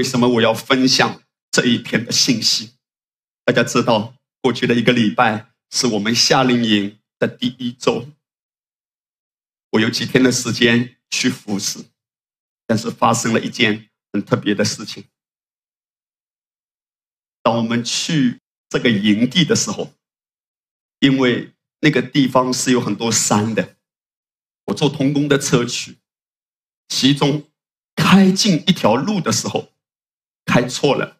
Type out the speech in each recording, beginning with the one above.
为什么我要分享这一篇的信息？大家知道，过去的一个礼拜是我们夏令营的第一周，我有几天的时间去服侍，但是发生了一件很特别的事情。当我们去这个营地的时候，因为那个地方是有很多山的，我坐童工的车去，其中开进一条路的时候开错了，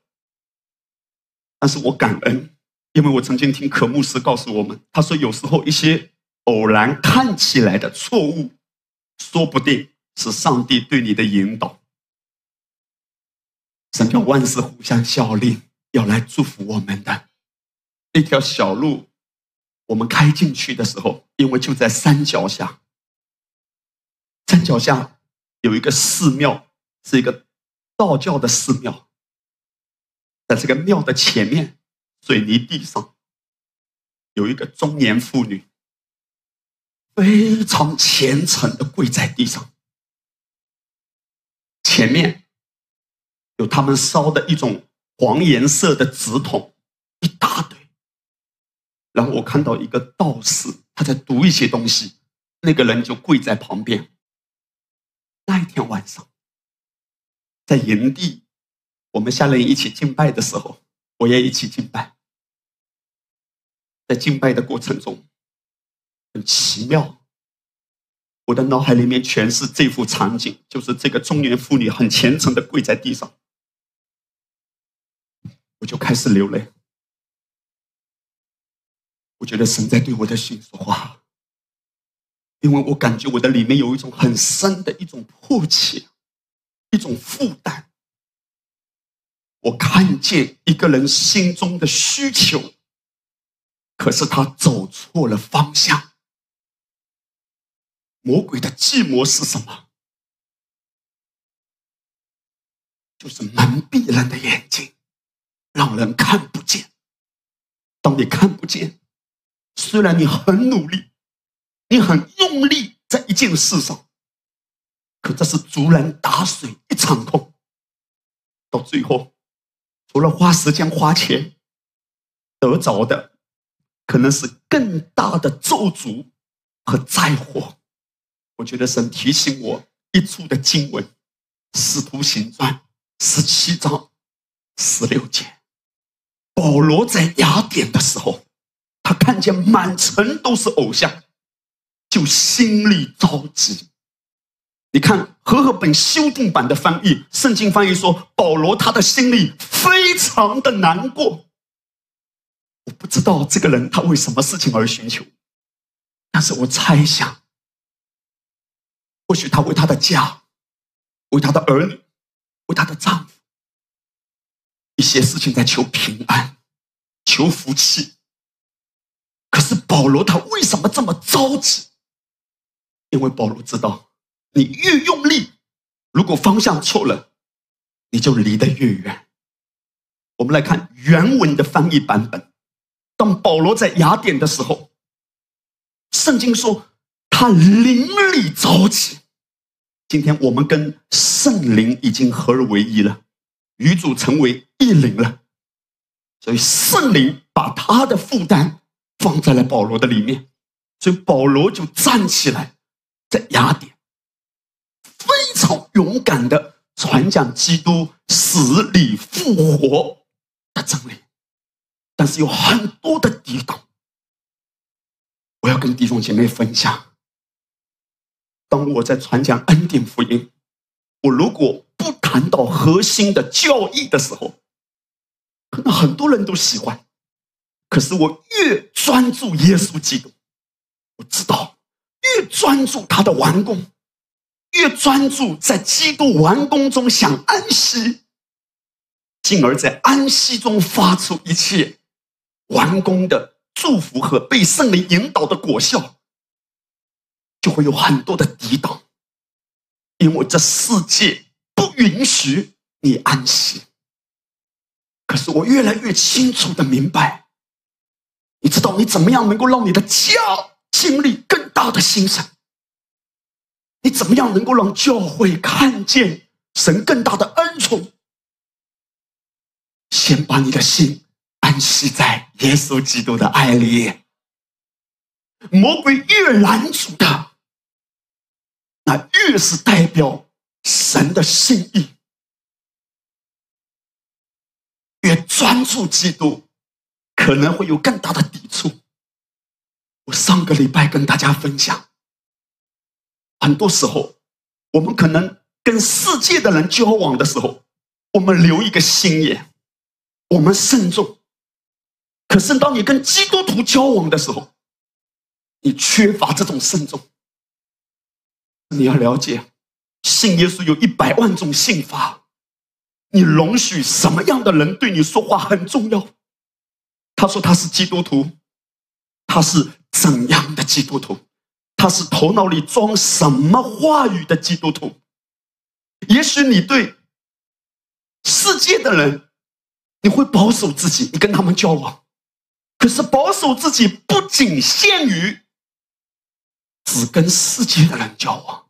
但是我感恩，因为我曾经听可牧师告诉我们，他说有时候一些偶然看起来的错误，说不定是上帝对你的引导。神叫万事互相效力，要来祝福我们的那条小路。我们开进去的时候，因为就在山脚下，山脚下有一个寺庙，是一个道教的寺庙。在这个庙的前面，水泥地上有一个中年妇女，非常虔诚的跪在地上。前面有他们烧的一种黄颜色的纸筒，一大堆。然后我看到一个道士，他在读一些东西，那个人就跪在旁边。那一天晚上，在营地，我们下人一起敬拜的时候，我也一起敬拜。在敬拜的过程中，很奇妙，我的脑海里面全是这幅场景，就是这个中年妇女很虔诚的跪在地上，我就开始流泪。我觉得神在对我的心说话，因为我感觉我的里面有一种很深的一种迫切，一种负担。我看见一个人心中的需求，可是他走错了方向。魔鬼的计谋是什么？就是蒙蔽人的眼睛，让人看不见。当你看不见。虽然你很努力，你很用力在一件事上，可这是竹篮打水一场空。到最后，除了花时间花钱得着的，可能是更大的咒诅和灾祸。我觉得神提醒我一处的经文，《使徒行传》十七章十六节，保罗在雅典的时候。他看见满城都是偶像，就心里着急。你看和合本修订版的翻译，圣经翻译说保罗他的心里非常的难过。我不知道这个人他为什么事情而寻求，但是我猜想，或许他为他的家，为他的儿女，为他的丈夫，一些事情在求平安，求福气。可是保罗他为什么这么着急？因为保罗知道，你越用力，如果方向错了，你就离得越远。我们来看原文的翻译版本。当保罗在雅典的时候，圣经说他灵里着急。今天我们跟圣灵已经合而为一了，与主成为一灵了，所以圣灵把他的负担。放在了保罗的里面，所以保罗就站起来，在雅典勇敢的传讲基督死里复活的真理，但是有很多的抵挡。我要跟弟兄姐妹分享，当我在传讲恩典福音，我如果不谈到核心的教义的时候，可能很多人都喜欢。可是我越专注耶稣基督，我知道越专注他的完工，越专注在基督完工中想安息，进而在安息中发出一切完工的祝福和被圣灵引导的果效，就会有很多的抵挡，因为这世界不允许你安息。可是我越来越清楚的明白。你知道你怎么样能够让你的家经历更大的兴盛？你怎么样能够让教会看见神更大的恩宠？先把你的心安息在耶稣基督的爱里。魔鬼越拦阻的，那越是代表神的心意。越专注基督，可能会有更大的抵触。我上个礼拜跟大家分享，很多时候，我们可能跟世界的人交往的时候，我们留一个心眼，我们慎重。可是当你跟基督徒交往的时候，你缺乏这种慎重，你要了解，信耶稣有一百万种信法，你容许什么样的人对你说话很重要。他说他是基督徒，他是怎样的基督徒？他是头脑里装什么话语的基督徒？也许你对世界的人，你会保守自己，你跟他们交往，可是保守自己不仅限于。只跟世界的人交往，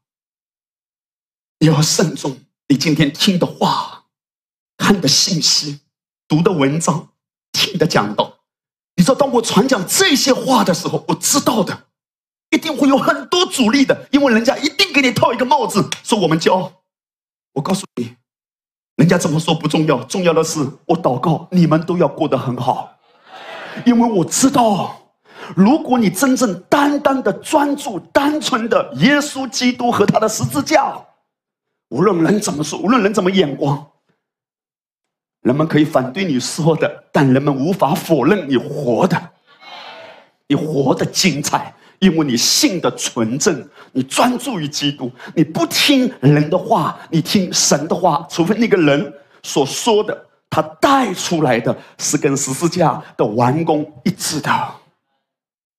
你要慎重。你今天听的话、看的信息、读的文章、听的讲道，你知道，当我传讲这些话的时候，我知道的，一定会有很多阻力的，因为人家一定给你套一个帽子，说我们骄傲。我告诉你，人家怎么说不重要，重要的是我祷告，你们都要过得很好，因为我知道。如果你真正单单的专注、单纯的耶稣基督和他的十字架，无论人怎么说，无论人怎么眼光，人们可以反对你说的，但人们无法否认你活的，你活的精彩，因为你信的纯正，你专注于基督，你不听人的话，你听神的话，除非那个人所说的，他带出来的是跟十字架的完工一致的。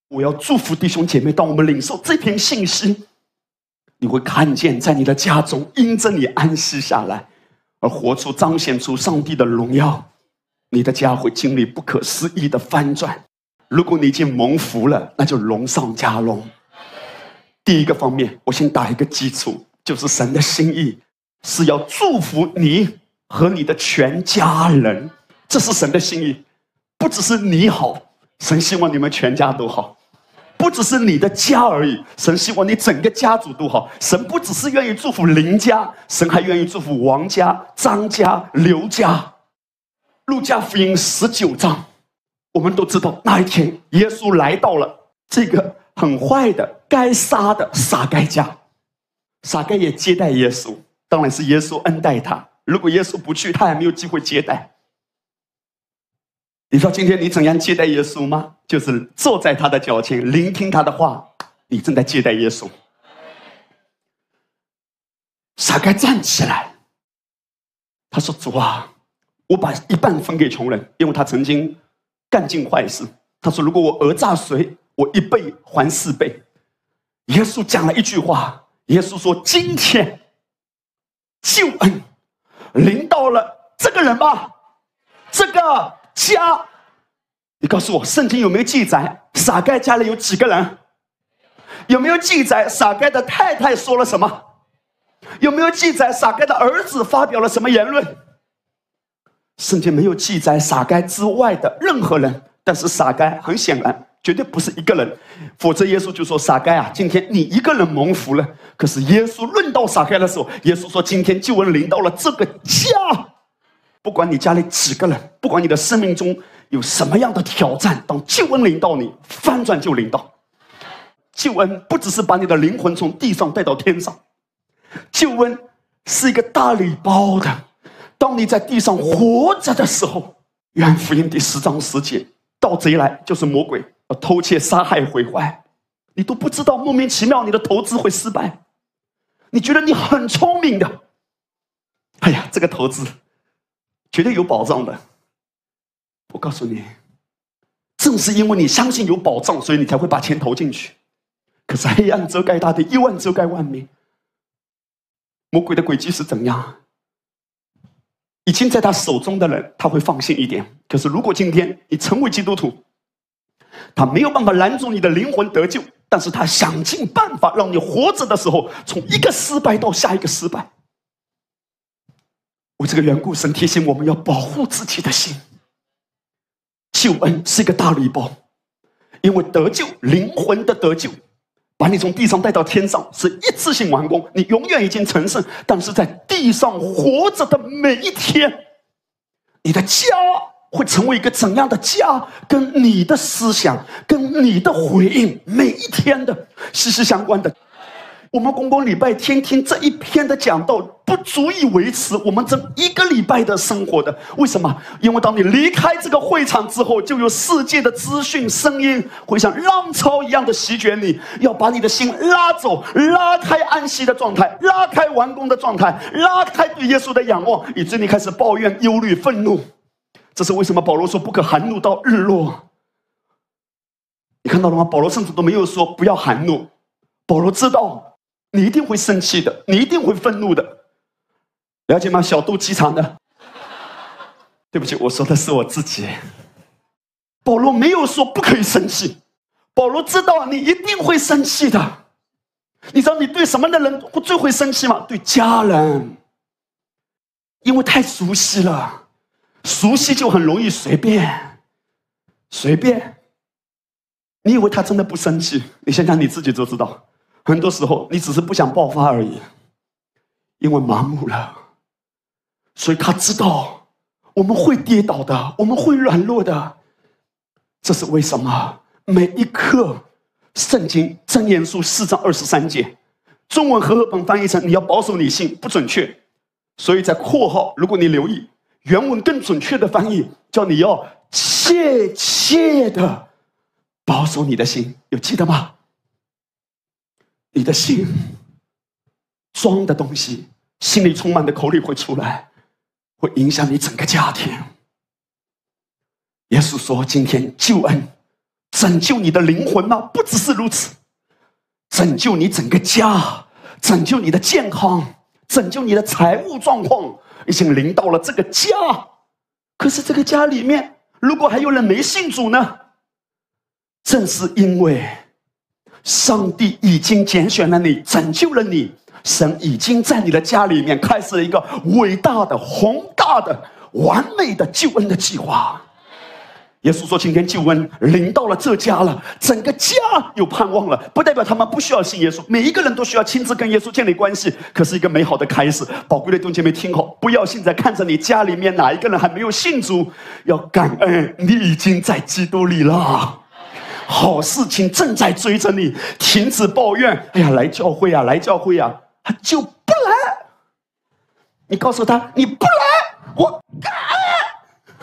我要祝福弟兄姐妹，当我们领受这篇信息，你会看见，在你的家中，因着你安息下来，而活出彰显出上帝的荣耀，你的家会经历不可思议的翻转。如果你已经蒙福了，那就荣上加荣。第一个方面，我先打一个基础，就是神的心意是要祝福你和你的全家人，这是神的心意，不只是你好，神希望你们全家都好。不只是你的家而已，神希望你整个家族都好。神不只是愿意祝福林家，神还愿意祝福王家、张家、刘家。路加福音十九章，我们都知道那一天，耶稣来到了这个很坏的、该杀的撒该家，撒该也接待耶稣，当然是耶稣恩待他。如果耶稣不去，他也没有机会接待。你说今天你怎样接待耶稣吗？就是坐在他的脚前，聆听他的话。你正在接待耶稣。撒该站起来，他说：“主啊，我把一半分给穷人，因为他曾经干尽坏事。”他说：“如果我讹诈谁，我一倍还四倍。”耶稣讲了一句话：“耶稣说，今天救恩临到了这个人吧，这个。”家，你告诉我，圣经有没有记载撒该家里有几个人？有没有记载撒该的太太说了什么？有没有记载撒该的儿子发表了什么言论？圣经没有记载撒该之外的任何人，但是撒该很显然绝对不是一个人，否则耶稣就说撒该啊，今天你一个人蒙福了。可是耶稣论到撒该的时候，耶稣说今天救恩临到了这个家。不管你家里几个人，不管你的生命中有什么样的挑战，当救恩临到你，翻转就临到。救恩不只是把你的灵魂从地上带到天上，救恩是一个大礼包的。当你在地上活着的时候，愿福音第十章十节，盗贼来就是魔鬼，要偷窃、杀害、毁坏，你都不知道，莫名其妙你的投资会失败，你觉得你很聪明的，哎呀，这个投资。绝对有保障的，我告诉你，正是因为你相信有保障，所以你才会把钱投进去。可是黑暗遮盖大地，幽暗遮盖万民。魔鬼的诡计是怎样？已经在他手中的人，他会放心一点。可是如果今天你成为基督徒，他没有办法拦住你的灵魂得救，但是他想尽办法让你活着的时候，从一个失败到下一个失败。为这个缘故，神提醒我们要保护自己的心，救恩是一个大礼包，因为得救，灵魂的得救，把你从地上带到天上，是一次性完工，你永远已经成圣。但是在地上活着的每一天，你的家会成为一个怎样的家？跟你的思想、跟你的回应，每一天的息息相关的。我们公公礼拜天听这一篇的讲道，不足以维持我们这一个礼拜的生活的。为什么？因为当你离开这个会场之后，就有世界的资讯声音会像浪潮一样的席卷你，要把你的心拉走，拉开安息的状态，拉开完工的状态，拉开对耶稣的仰望，以致你开始抱怨、忧虑、愤怒。这是为什么？保罗说不可含怒到日落。你看到了吗？保罗甚至都没有说不要含怒。保罗知道。你一定会生气的，你一定会愤怒的，了解吗？小肚鸡肠的。对不起，我说的是我自己。保罗没有说不可以生气，保罗知道你一定会生气的。你知道你对什么的人最会生气吗？对家人，因为太熟悉了，熟悉就很容易随便，随便。你以为他真的不生气？你想想你自己就知道。很多时候，你只是不想爆发而已，因为麻木了。所以他知道我们会跌倒的，我们会软弱的。这是为什么？每一刻，圣经真言书四章二十三节，中文和合本翻译成“你要保守你心”，不准确。所以在括号，如果你留意原文更准确的翻译，叫你要切切的保守你的心，有记得吗？你的心装的东西，心里充满的口里会出来，会影响你整个家庭。耶稣说：“今天救恩拯救你的灵魂吗？不只是如此，拯救你整个家，拯救你的健康，拯救你的财务状况，已经临到了这个家。可是这个家里面，如果还有人没信主呢？正是因为。”上帝已经拣选了你，拯救了你。神已经在你的家里面开始了一个伟大的、宏大的、完美的救恩的计划。耶稣说：“今天救恩临到了这家了，整个家有盼望了。不代表他们不需要信耶稣，每一个人都需要亲自跟耶稣建立关系。可是一个美好的开始。宝贵的弟兄姐妹，听好，不要现在看着你家里面哪一个人还没有信主，要感恩你已经在基督里了。”好事情正在追着你，停止抱怨。哎呀，来教会啊，来教会啊，他就不来。你告诉他，你不来，我干。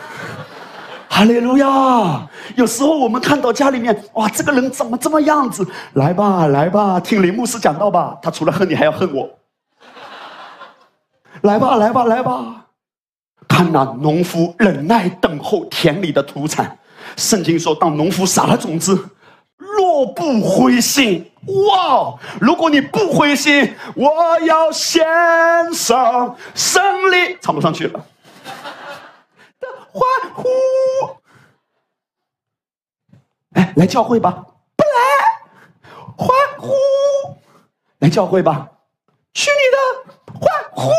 哈利路亚！有时候我们看到家里面，哇，这个人怎么这么样子？来吧，来吧，听林牧师讲道吧。他除了恨你，还要恨我。来吧，来吧，来吧，看那农夫忍耐等候田里的土产。圣经说，当农夫撒了种子，若不灰心，哇！如果你不灰心，我要献上胜利，唱不上去了。的欢呼，哎，来教会吧！不来，欢呼，来教会吧！去你的欢呼！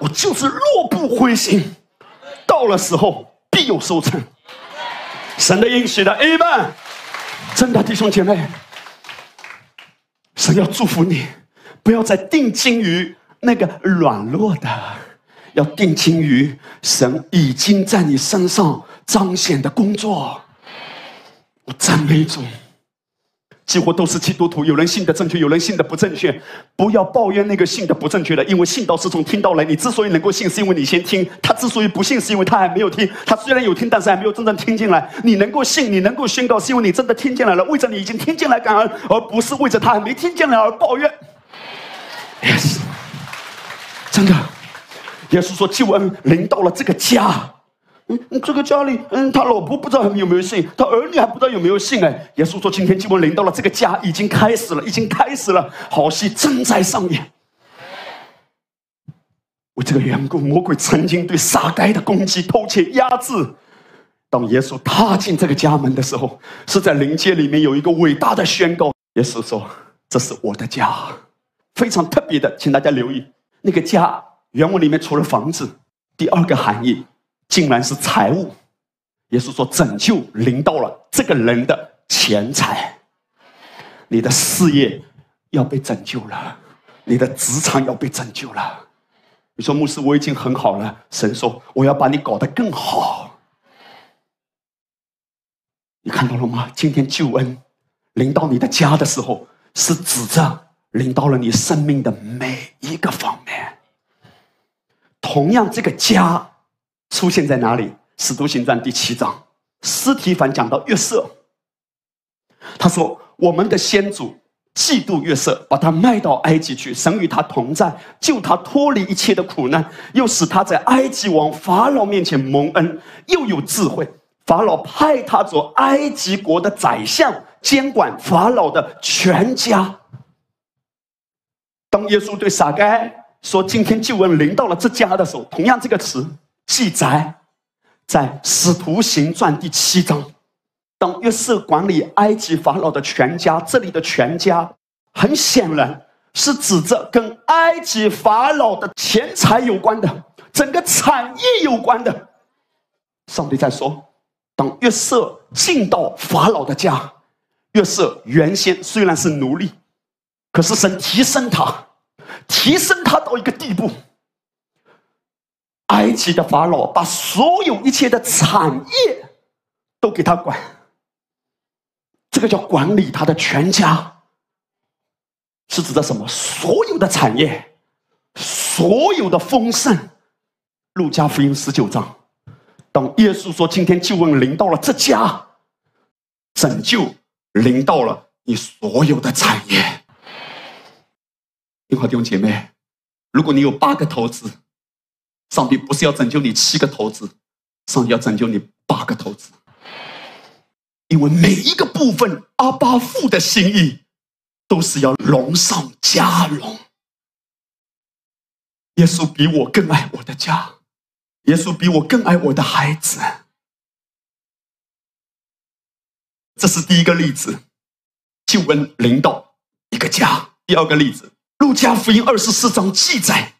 我就是若不灰心，到了时候。必有收成，神的应许的 A 曼，真的弟兄姐妹，神要祝福你，不要再定睛于那个软弱的，要定睛于神已经在你身上彰显的工作。我赞美主。几乎都是基督徒，有人信的正确，有人信的不正确。不要抱怨那个信的不正确的，因为信道是从听到来。你之所以能够信，是因为你先听；他之所以不信，是因为他还没有听。他虽然有听，但是还没有真正听进来。你能够信，你能够宣告，是因为你真的听进来了。为着你已经听进来感恩，而不是为着他还没听进来而抱怨。Yes，真的，耶稣说救恩临到了这个家。嗯，这个家里，嗯，他老婆不知道有没有信，他儿女还不知道有没有信哎。耶稣说，今天基本临到了这个家，已经开始了，已经开始了，好戏正在上演。为这个缘故，魔鬼曾经对撒该的攻击、偷窃、压制。当耶稣踏进这个家门的时候，是在灵界里面有一个伟大的宣告。耶稣说：“这是我的家，非常特别的，请大家留意，那个家原文里面除了房子，第二个含义。”竟然是财物，耶稣说：“拯救临到了这个人的钱财，你的事业要被拯救了，你的职场要被拯救了。”你说牧师，我已经很好了。神说：“我要把你搞得更好。”你看到了吗？今天救恩临到你的家的时候，是指着临到了你生命的每一个方面。同样，这个家出现在哪里？《使徒行传》第七章，斯提凡讲到约瑟，他说：“我们的先祖。”嫉妒约瑟，把他卖到埃及去，神与他同在，救他脱离一切的苦难，又使他在埃及王法老面前蒙恩，又有智慧。法老派他做埃及国的宰相，监管法老的全家。当耶稣对撒该说：“今天救恩临到了这家的时候”，同样这个词记载在《使徒行传》第七章。当约瑟管理埃及法老的全家，这里的全家很显然是指着跟埃及法老的钱财有关的，整个产业有关的。上帝在说，当约瑟进到法老的家，约瑟原先虽然是奴隶，可是神提升他，提升他到一个地步，埃及的法老把所有一切的产业都给他管。这个叫管理他的全家，是指的什么？所有的产业，所有的丰盛。路加福音十九章，当耶稣说：“今天救恩临到了这家，拯救临到了你所有的产业。”听好，弟兄姐妹，如果你有八个投资，上帝不是要拯救你七个投资，上帝要拯救你八个投资。因为每一个部分，阿巴父的心意都是要荣上加荣。耶稣比我更爱我的家，耶稣比我更爱我的孩子。这是第一个例子，救恩领导一个家。第二个例子，路加福音二十四章记载，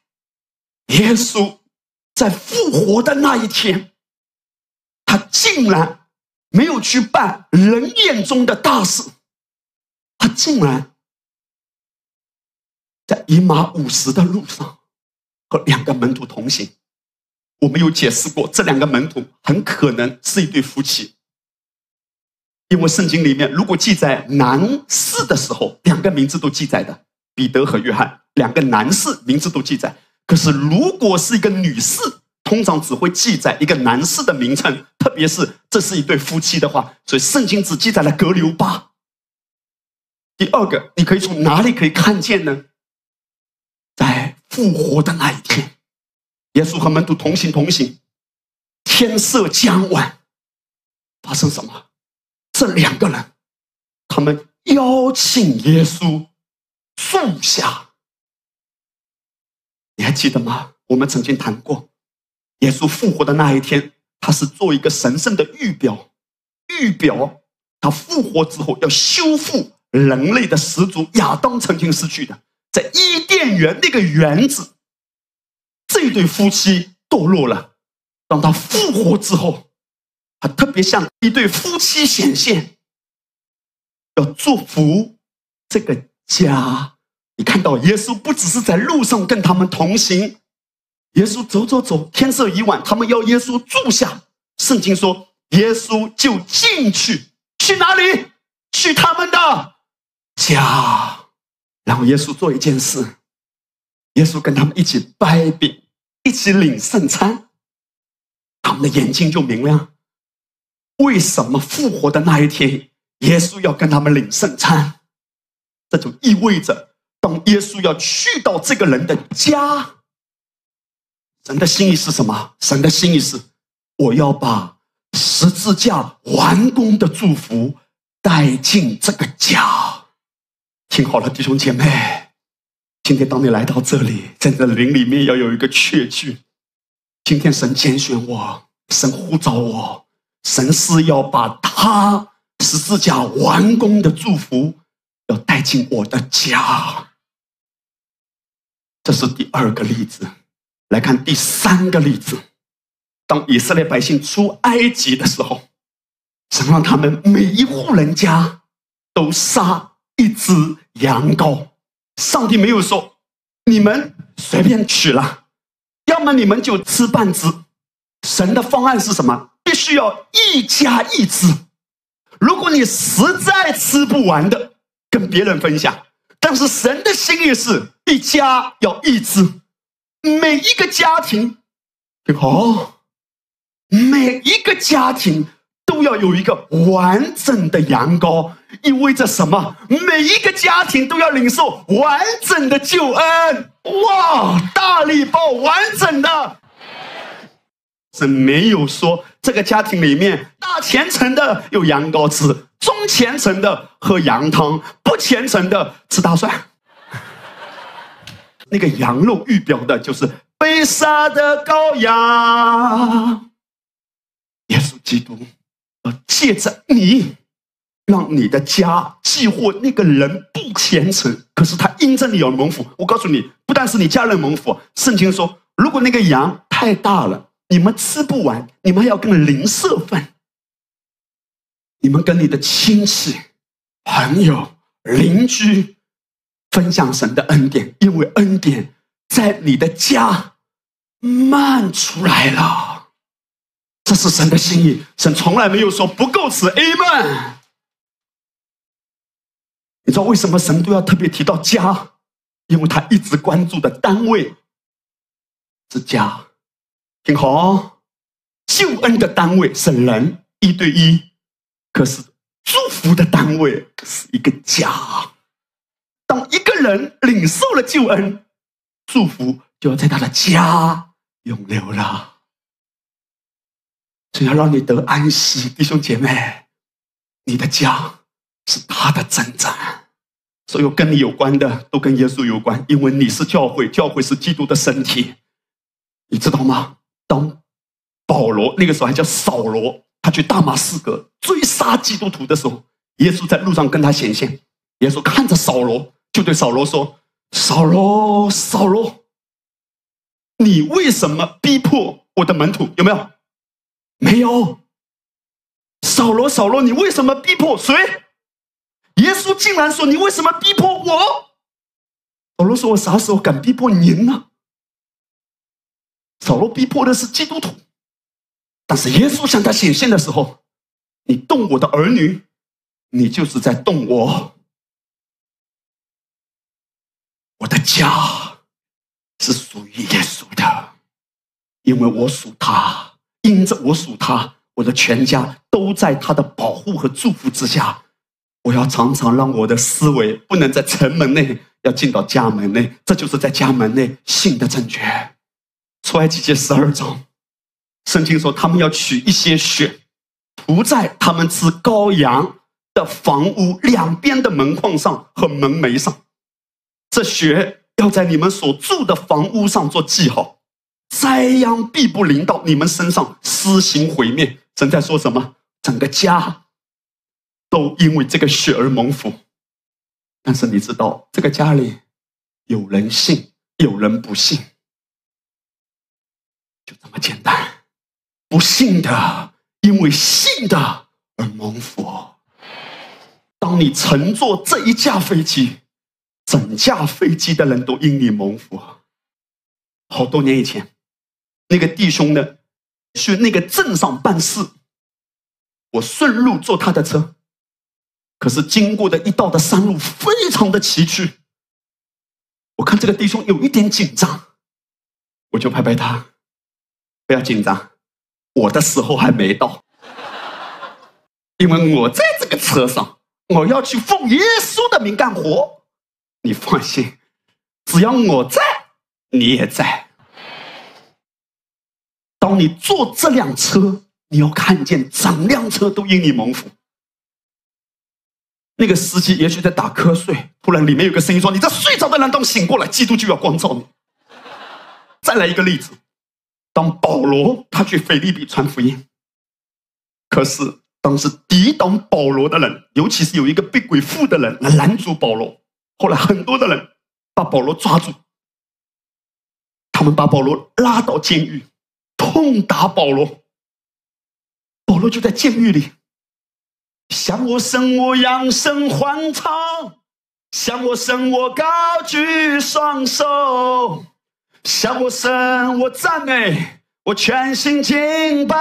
耶稣在复活的那一天，他竟然。没有去办人眼中的大事，他竟然在以马五十的路上和两个门徒同行。我们有解释过，这两个门徒很可能是一对夫妻，因为圣经里面如果记载男士的时候，两个名字都记载的，彼得和约翰两个男士名字都记载。可是如果是一个女士，通常只会记载一个男士的名称，特别是这是一对夫妻的话，所以圣经只记载了格留巴。第二个，你可以从哪里可以看见呢？在复活的那一天，耶稣和门徒同行同行，天色将晚，发生什么？这两个人，他们邀请耶稣住下，你还记得吗？我们曾经谈过。耶稣复活的那一天，他是做一个神圣的预表，预表他复活之后要修复人类的始祖亚当曾经失去的，在伊甸园那个园子，这对夫妻堕落了。当他复活之后，他特别向一对夫妻显现，要祝福这个家。你看到耶稣不只是在路上跟他们同行。耶稣走走走，天色已晚，他们要耶稣住下。圣经说，耶稣就进去，去哪里？去他们的家。然后耶稣做一件事，耶稣跟他们一起掰饼，一起领圣餐，他们的眼睛就明亮。为什么复活的那一天，耶稣要跟他们领圣餐？这就意味着，当耶稣要去到这个人的家。神的心意是什么？神的心意是，我要把十字架完工的祝福带进这个家。听好了，弟兄姐妹，今天当你来到这里，在这灵里面要有一个确据：今天神拣选我，神呼召我，神是要把他十字架完工的祝福要带进我的家。这是第二个例子。来看第三个例子，当以色列百姓出埃及的时候，神让他们每一户人家都杀一只羊羔。上帝没有说你们随便取了，要么你们就吃半只。神的方案是什么？必须要一家一只。如果你实在吃不完的，跟别人分享。但是神的心意是一家要一只，每一个家庭，好，每一个家庭都要有一个完整的羊羔，意味着什么？每一个家庭都要领受完整的救恩。哇，大礼包完整的。是没有说这个家庭里面大虔诚的有羊羔吃，中虔诚的喝羊汤，不虔诚的吃大蒜。那个羊肉预表的就是被杀的羔羊。耶稣基督，呃，借着你，让你的家寄获那个人不虔诚，可是他因着你而蒙福。我告诉你，不但是你家人蒙福，圣经说，如果那个羊太大了。你们吃不完，你们还要跟邻舍分。你们跟你的亲戚、朋友、邻居分享神的恩典，因为恩典在你的家漫出来了。这是神的心意，神从来没有说不够吃。Amen。你知道为什么神都要特别提到家？因为他一直关注的单位是家。听好，救恩的单位是人一对一，可是祝福的单位是一个家。当一个人领受了救恩，祝福就要在他的家永留了。只要让你得安息，弟兄姐妹，你的家是他的征战。所有跟你有关的都跟耶稣有关，因为你是教会，教会是基督的身体，你知道吗？当保罗那个时候还叫扫罗，他去大马士革追杀基督徒的时候，耶稣在路上跟他显现。耶稣看着扫罗，就对扫罗说：“扫罗，扫罗，你为什么逼迫我的门徒？有没有？没有。扫罗，扫罗，你为什么逼迫谁？耶稣竟然说：你为什么逼迫我？扫罗说：我啥时候敢逼迫您呢？”扫罗逼迫的是基督徒，但是耶稣向他显现的时候，你动我的儿女，你就是在动我。我的家是属于耶稣的，因为我属他，因着我属他，我的全家都在他的保护和祝福之下。我要常常让我的思维不能在城门内，要进到家门内，这就是在家门内信的正确。出埃及记十二章，圣经说他们要取一些血，涂在他们吃羔羊的房屋两边的门框上和门楣上。这血要在你们所住的房屋上做记号，灾殃必不临到你们身上，施行毁灭。神在说什么？整个家都因为这个血而蒙福。但是你知道，这个家里有人信，有人不信。就这么简单，不信的因为信的而蒙福。当你乘坐这一架飞机，整架飞机的人都因你蒙福。好多年以前，那个弟兄呢，去那个镇上办事，我顺路坐他的车，可是经过的一道的山路非常的崎岖，我看这个弟兄有一点紧张，我就拍拍他。不要紧张，我的时候还没到，因为我在这个车上，我要去奉耶稣的名干活。你放心，只要我在，你也在。当你坐这辆车，你要看见整辆车都因你蒙福。那个司机也许在打瞌睡，突然里面有个声音说：“你在睡着的人都醒过来，基督就要光照你。”再来一个例子。当保罗他去腓利比传福音，可是当时抵挡保罗的人，尤其是有一个被鬼附的人来拦阻保罗。后来很多的人把保罗抓住，他们把保罗拉到监狱，痛打保罗，保罗就在监狱里，向我伸我扬声欢唱，向我伸我高举双手，向我伸我赞美，我全心敬拜。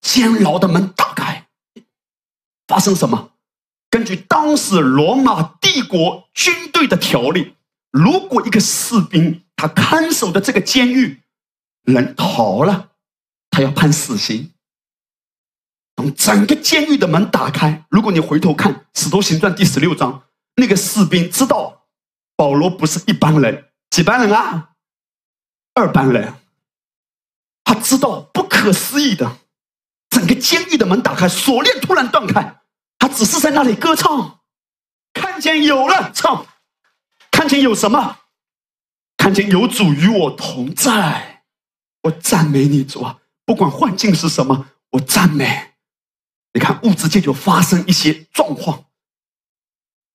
监牢的门打开，发生什么？根据当时罗马帝国军队的条例，如果一个士兵他看守的这个监狱人逃了，他要判死刑。等整个监狱的门打开，如果你回头看《使徒行传》第十六章，那个士兵知道保罗不是一般人，几班人啊？二班人。他知道不可思议的。整个监狱的门打开，锁链突然断开，他只是在那里歌唱，看见有了唱，看见有什么，看见有主与我同在，我赞美你主啊！不管幻境是什么，我赞美。你看物质界就发生一些状况，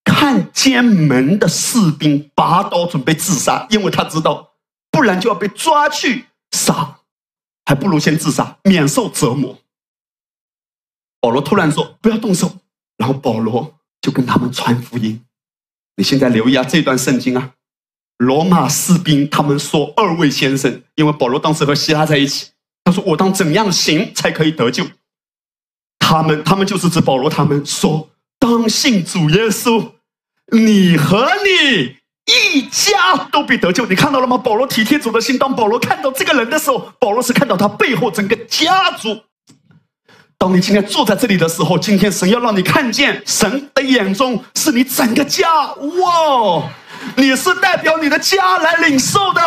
看监门的士兵拔刀准备自杀，因为他知道，不然就要被抓去杀，还不如先自杀，免受折磨。保罗突然说：“不要动手。”然后保罗就跟他们传福音。你现在留意啊，这段圣经啊，罗马士兵他们说：“二位先生，因为保罗当时和希拉在一起，他说我当怎样行才可以得救？”他们，他们就是指保罗。他们说：“当信主耶稣，你和你一家都必得救。”你看到了吗？保罗体贴主的心。当保罗看到这个人的时候，保罗是看到他背后整个家族。当你今天坐在这里的时候，今天神要让你看见，神的眼中是你整个家。哇，你是代表你的家来领受的。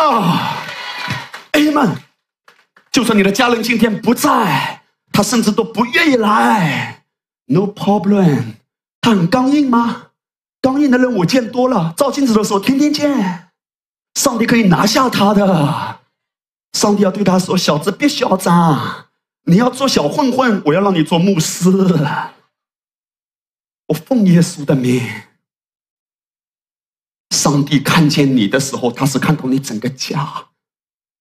Amen。就算你的家人今天不在，他甚至都不愿意来，No problem。他很刚硬吗？刚硬的人我见多了，照镜子的时候天天见。上帝可以拿下他的，上帝要对他说：“小子，别嚣张。”你要做小混混，我要让你做牧师。我奉耶稣的名，上帝看见你的时候，他是看到你整个家。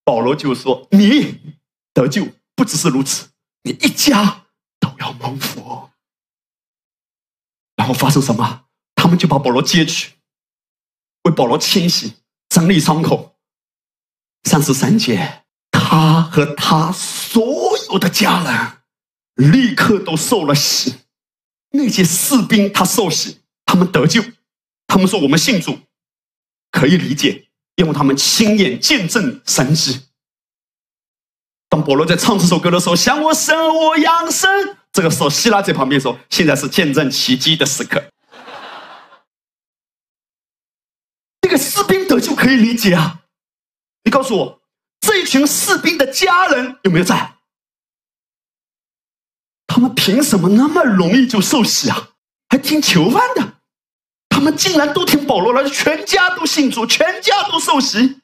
保罗就说：“你得救不只是如此，你一家都要蒙福。”然后发生什么？他们就把保罗接去，为保罗清洗、整理伤口。三十三节，他和他所。我的家人立刻都受了洗，那些士兵他受洗，他们得救，他们说我们信主，可以理解，因为他们亲眼见证神迹。当保罗在唱这首歌的时候，向我生我养生，这个时候希拉在旁边说：“现在是见证奇迹的时刻。”这个士兵得救可以理解啊，你告诉我，这一群士兵的家人有没有在？他们凭什么那么容易就受洗啊？还听囚犯的？他们竟然都听保罗了，全家都信主，全家都受洗。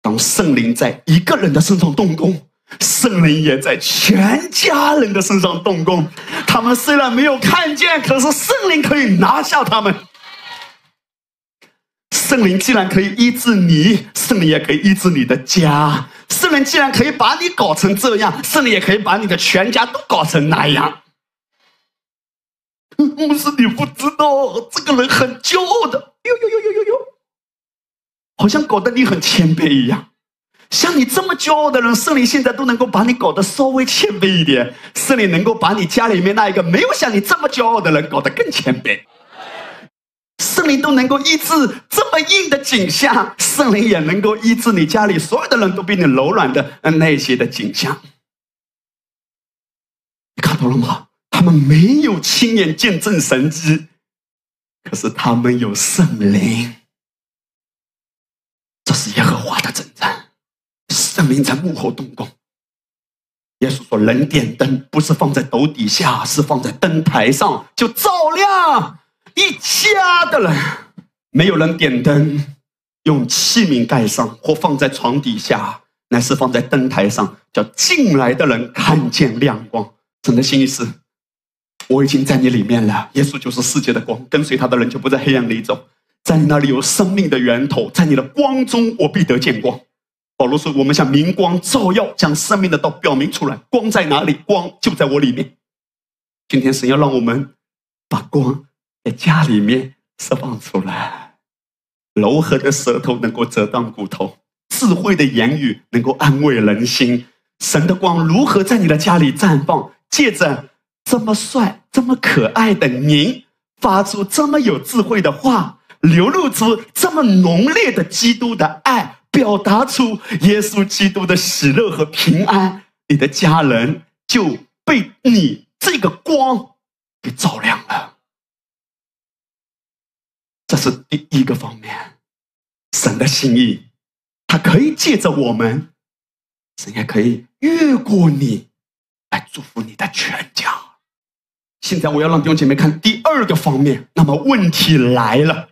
当圣灵在一个人的身上动工，圣灵也在全家人的身上动工。他们虽然没有看见，可是圣灵可以拿下他们。圣灵既然可以医治你，圣灵也可以医治你的家。圣人既然可以把你搞成这样，圣人也可以把你的全家都搞成那样。牧师，你不知道，这个人很骄傲的，呦呦呦呦呦呦，好像搞得你很谦卑一样。像你这么骄傲的人，圣灵现在都能够把你搞得稍微谦卑一点。圣灵能够把你家里面那一个没有像你这么骄傲的人搞得更谦卑。圣灵都能够医治这么硬的景象，圣灵也能够医治你家里所有的人都比你柔软的那些的景象。你看到了吗？他们没有亲眼见证神迹，可是他们有圣灵。这是耶和华的征战，圣灵在幕后动工。耶稣说：“人点灯不是放在斗底下，是放在灯台上，就照亮。”一家的人，没有人点灯，用器皿盖上或放在床底下，乃是放在灯台上，叫进来的人看见亮光。神的心意是：我已经在你里面了。耶稣就是世界的光，跟随他的人就不在黑暗里走，在你那里有生命的源头，在你的光中，我必得见光。保罗说：“我们像明光照耀，将生命的道表明出来。光在哪里？光就在我里面。今天神要让我们把光在家里面释放出来。柔和的舌头能够折断骨头，智慧的言语能够安慰人心。神的光如何在你的家里绽放？借着这么帅、这么可爱的您，发出这么有智慧的话，流露出这么浓烈的基督的爱。”表达出耶稣基督的喜乐和平安，你的家人就被你这个光给照亮了。这是第一个方面，神的心意，他可以借着我们，神也可以越过你来祝福你的全家。现在我要让弟兄姐妹看第二个方面，那么问题来了。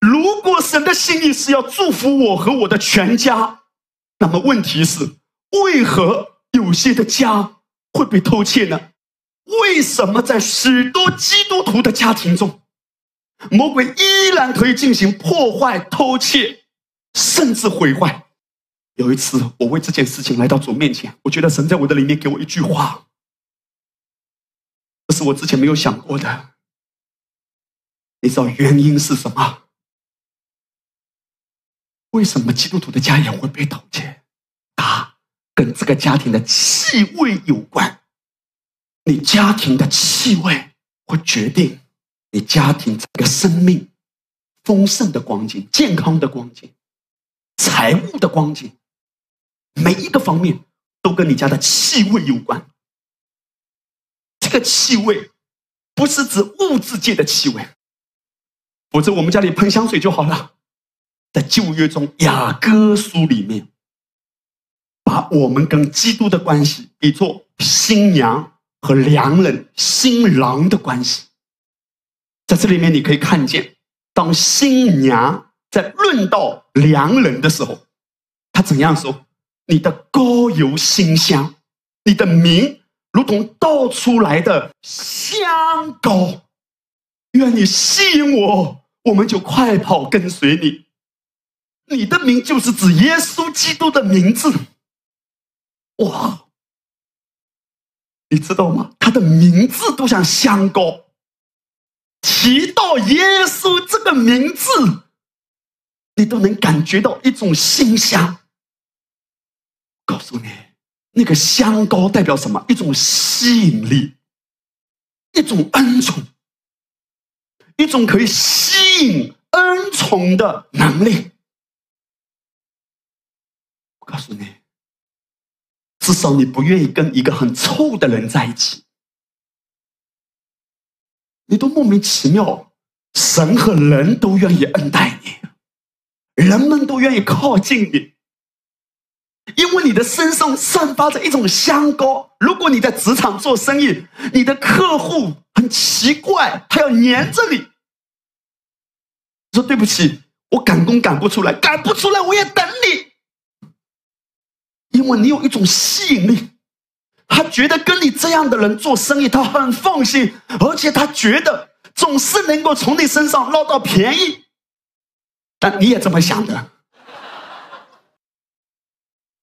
如果神的心意是要祝福我和我的全家，那么问题是，为何有些的家会被偷窃呢？为什么在许多基督徒的家庭中，魔鬼依然可以进行破坏、偷窃，甚至毁坏？有一次，我为这件事情来到主面前，我觉得神在我的里面给我一句话，这是我之前没有想过的。你知道原因是什么？为什么基督徒的家也会被盗窃？答：跟这个家庭的气味有关。你家庭的气味会决定你家庭这个生命丰盛的光景、健康的光景、财务的光景，每一个方面都跟你家的气味有关。这个气味不是指物质界的气味，否则我们家里喷香水就好了。在旧约中，雅歌书里面，把我们跟基督的关系比作新娘和良人、新郎的关系。在这里面，你可以看见，当新娘在论到良人的时候，她怎样说：“你的高油馨香，你的名如同倒出来的香膏，愿你吸引我，我们就快跑跟随你。”你的名就是指耶稣基督的名字，哇！你知道吗？他的名字都像香膏，提到耶稣这个名字，你都能感觉到一种馨香。告诉你，那个香膏代表什么？一种吸引力，一种恩宠，一种可以吸引恩宠的能力。我告诉你，至少你不愿意跟一个很臭的人在一起，你都莫名其妙，神和人都愿意恩待你，人们都愿意靠近你，因为你的身上散发着一种香膏。如果你在职场做生意，你的客户很奇怪，他要黏着你，说对不起，我赶工赶不出来，赶不出来，我也等你。因为你有一种吸引力，他觉得跟你这样的人做生意，他很放心，而且他觉得总是能够从你身上捞到便宜。但你也这么想的？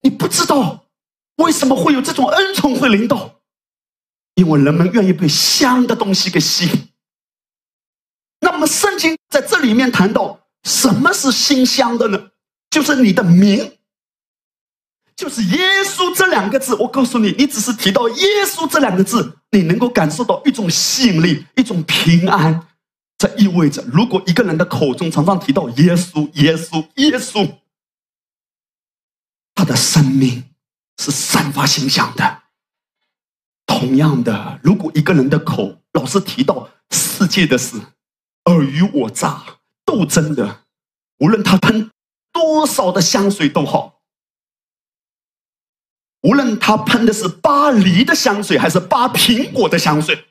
你不知道为什么会有这种恩宠会临到？因为人们愿意被香的东西给吸引。那么圣经在这里面谈到什么是馨香的呢？就是你的名。就是耶稣这两个字，我告诉你，你只是提到耶稣这两个字，你能够感受到一种吸引力，一种平安。这意味着，如果一个人的口中常常提到耶稣、耶稣、耶稣，他的生命是散发馨香的。同样的，如果一个人的口老是提到世界的事、尔虞我诈、斗争的，无论他喷多少的香水都好。无论他喷的是巴黎的香水，还是巴苹果的香水，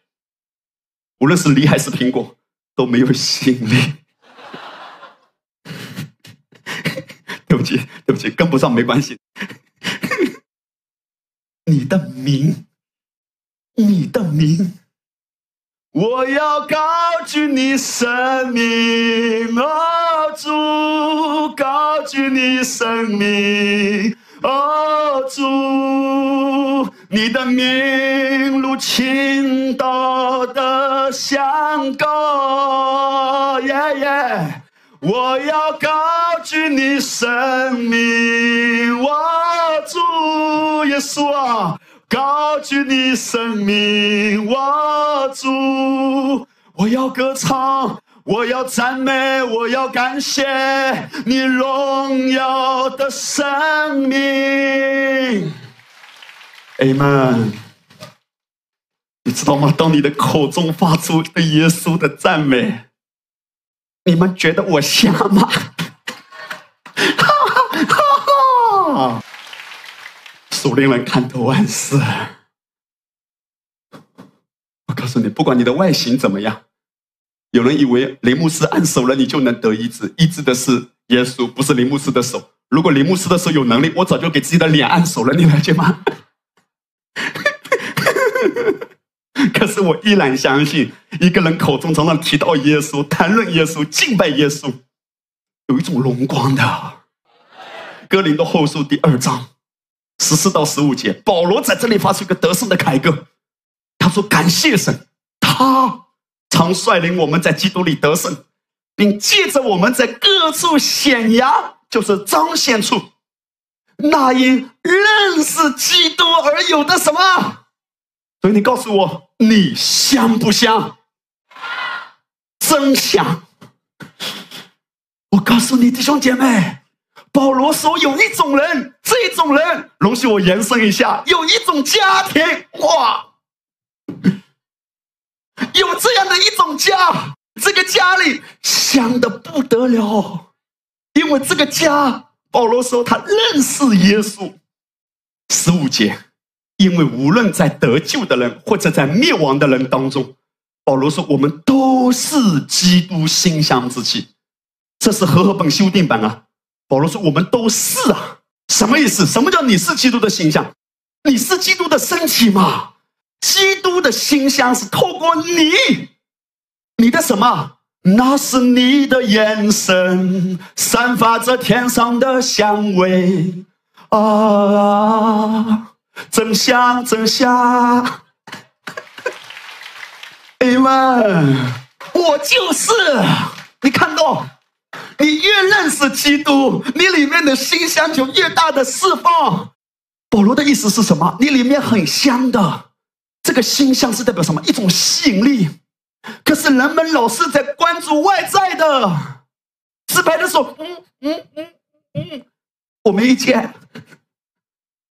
无论是梨还是苹果，都没有吸引力。对不起，对不起，跟不上没关系。你的名，你的名，我要高举你生命，哦主，高举你生命，哦主，你的名如青岛的香膏，耶耶。我要高举你生命，我主耶稣啊，高举你生命，我主，我要歌唱，我要赞美，我要感谢你荣耀的生命。Amen。你知道吗？当你的口中发出对耶稣的赞美。你们觉得我瞎吗？哈哈哈哈！属灵人看透万事。我告诉你，不管你的外形怎么样，有人以为林牧师按手了你就能得医治，医治的是耶稣，不是林牧师的手。如果林牧师的手有能力，我早就给自己的脸按手了，你了解吗？可是我依然相信，一个人口中常常提到耶稣、谈论耶稣、敬拜耶稣，有一种荣光的。哥林多后书第二章十四到十五节，保罗在这里发出一个得胜的凯歌。他说：“感谢神，他常率领我们在基督里得胜，并借着我们在各处显扬，就是彰显出那因认识基督而有的什么。”所以你告诉我，你香不香？真香！我告诉你，弟兄姐妹，保罗说有一种人，这种人，容许我延伸一下，有一种家庭，哇，有这样的一种家，这个家里香的不得了，因为这个家，保罗说他认识耶稣，十五节。因为无论在得救的人或者在灭亡的人当中，保罗说我们都是基督馨香之气。这是和合本修订版啊。保罗说我们都是啊，什么意思？什么叫你是基督的形象？你是基督的身体吗？基督的馨香是透过你，你的什么？那是你的眼神，散发着天上的香味啊。真香，真香！哎妈，我就是。你看到，你越认识基督，你里面的馨香就越大的释放。保罗的意思是什么？你里面很香的，这个馨香是代表什么？一种吸引力。可是人们老是在关注外在的，自拍的时候，嗯嗯嗯嗯，我没意见。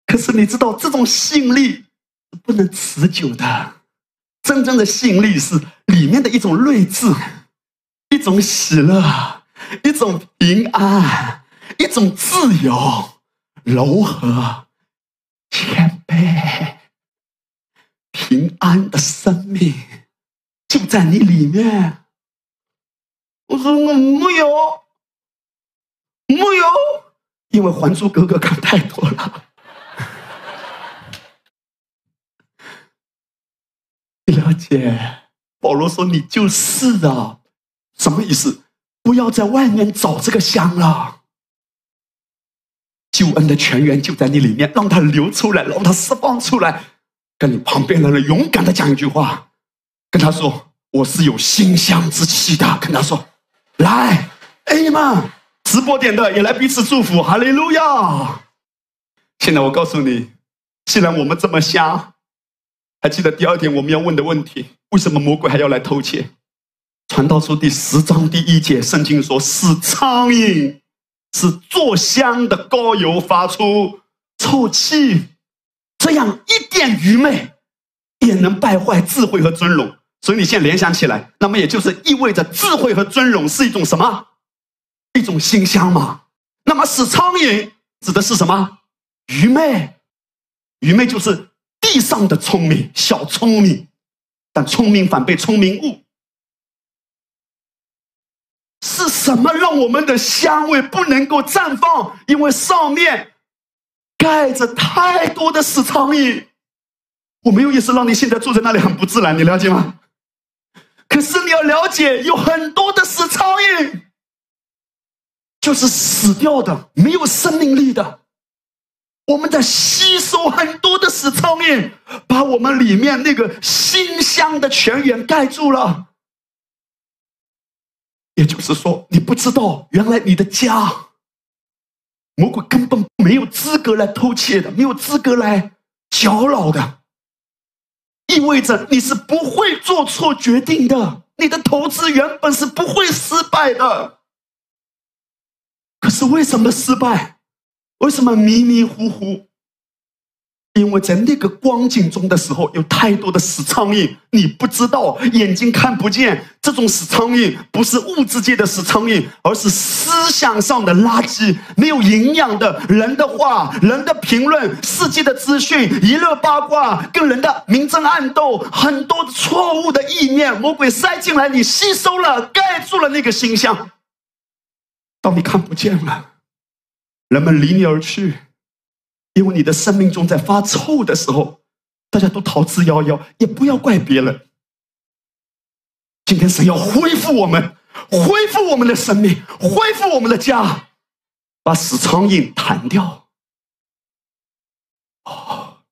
可是你知道，这种吸引力是不能持久的。真正的吸引力是里面的一种睿智，一种喜乐，一种平安，一种自由、柔和、谦、平安的生命就在你里面。我说我没有，没有，因为《还珠格格》看太多了。了解，保罗说：“你就是啊，什么意思？不要在外面找这个香了。救恩的泉源就在你里面，让它流出来，让它释放出来。跟你旁边的人勇敢的讲一句话，跟他说：我是有馨香之气的。跟他说，来，哎们，直播点的也来彼此祝福，哈利路亚。现在我告诉你，既然我们这么香。”还记得第二点我们要问的问题：为什么魔鬼还要来偷窃？传道书第十章第一节，圣经说：“是苍蝇，是做香的膏油发出臭气，这样一点愚昧也能败坏智慧和尊荣。”所以你现在联想起来，那么也就是意味着智慧和尊荣是一种什么？一种馨香吗？那么使苍蝇指的是什么？愚昧，愚昧就是。地上的聪明，小聪明，但聪明反被聪明误。是什么让我们的香味不能够绽放？因为上面盖着太多的死苍蝇。我没有意思让你现在坐在那里很不自然，你了解吗？可是你要了解，有很多的死苍蝇，就是死掉的，没有生命力的。我们在吸收很多的死苍蝇，把我们里面那个馨香的泉源盖住了。也就是说，你不知道，原来你的家，魔鬼根本没有资格来偷窃的，没有资格来搅扰的。意味着你是不会做错决定的，你的投资原本是不会失败的。可是为什么失败？为什么迷迷糊糊？因为在那个光景中的时候，有太多的死苍蝇，你不知道，眼睛看不见。这种死苍蝇不是物质界的死苍蝇，而是思想上的垃圾，没有营养的人的话、人的评论、世界的资讯、娱乐八卦，跟人的明争暗斗，很多错误的意念，魔鬼塞进来，你吸收了，盖住了那个形象。当你看不见了，人们离你而去。因为你的生命中在发臭的时候，大家都逃之夭夭，也不要怪别人。今天神要恢复我们，恢复我们的生命，恢复我们的家，把死苍蝇弹掉。哦，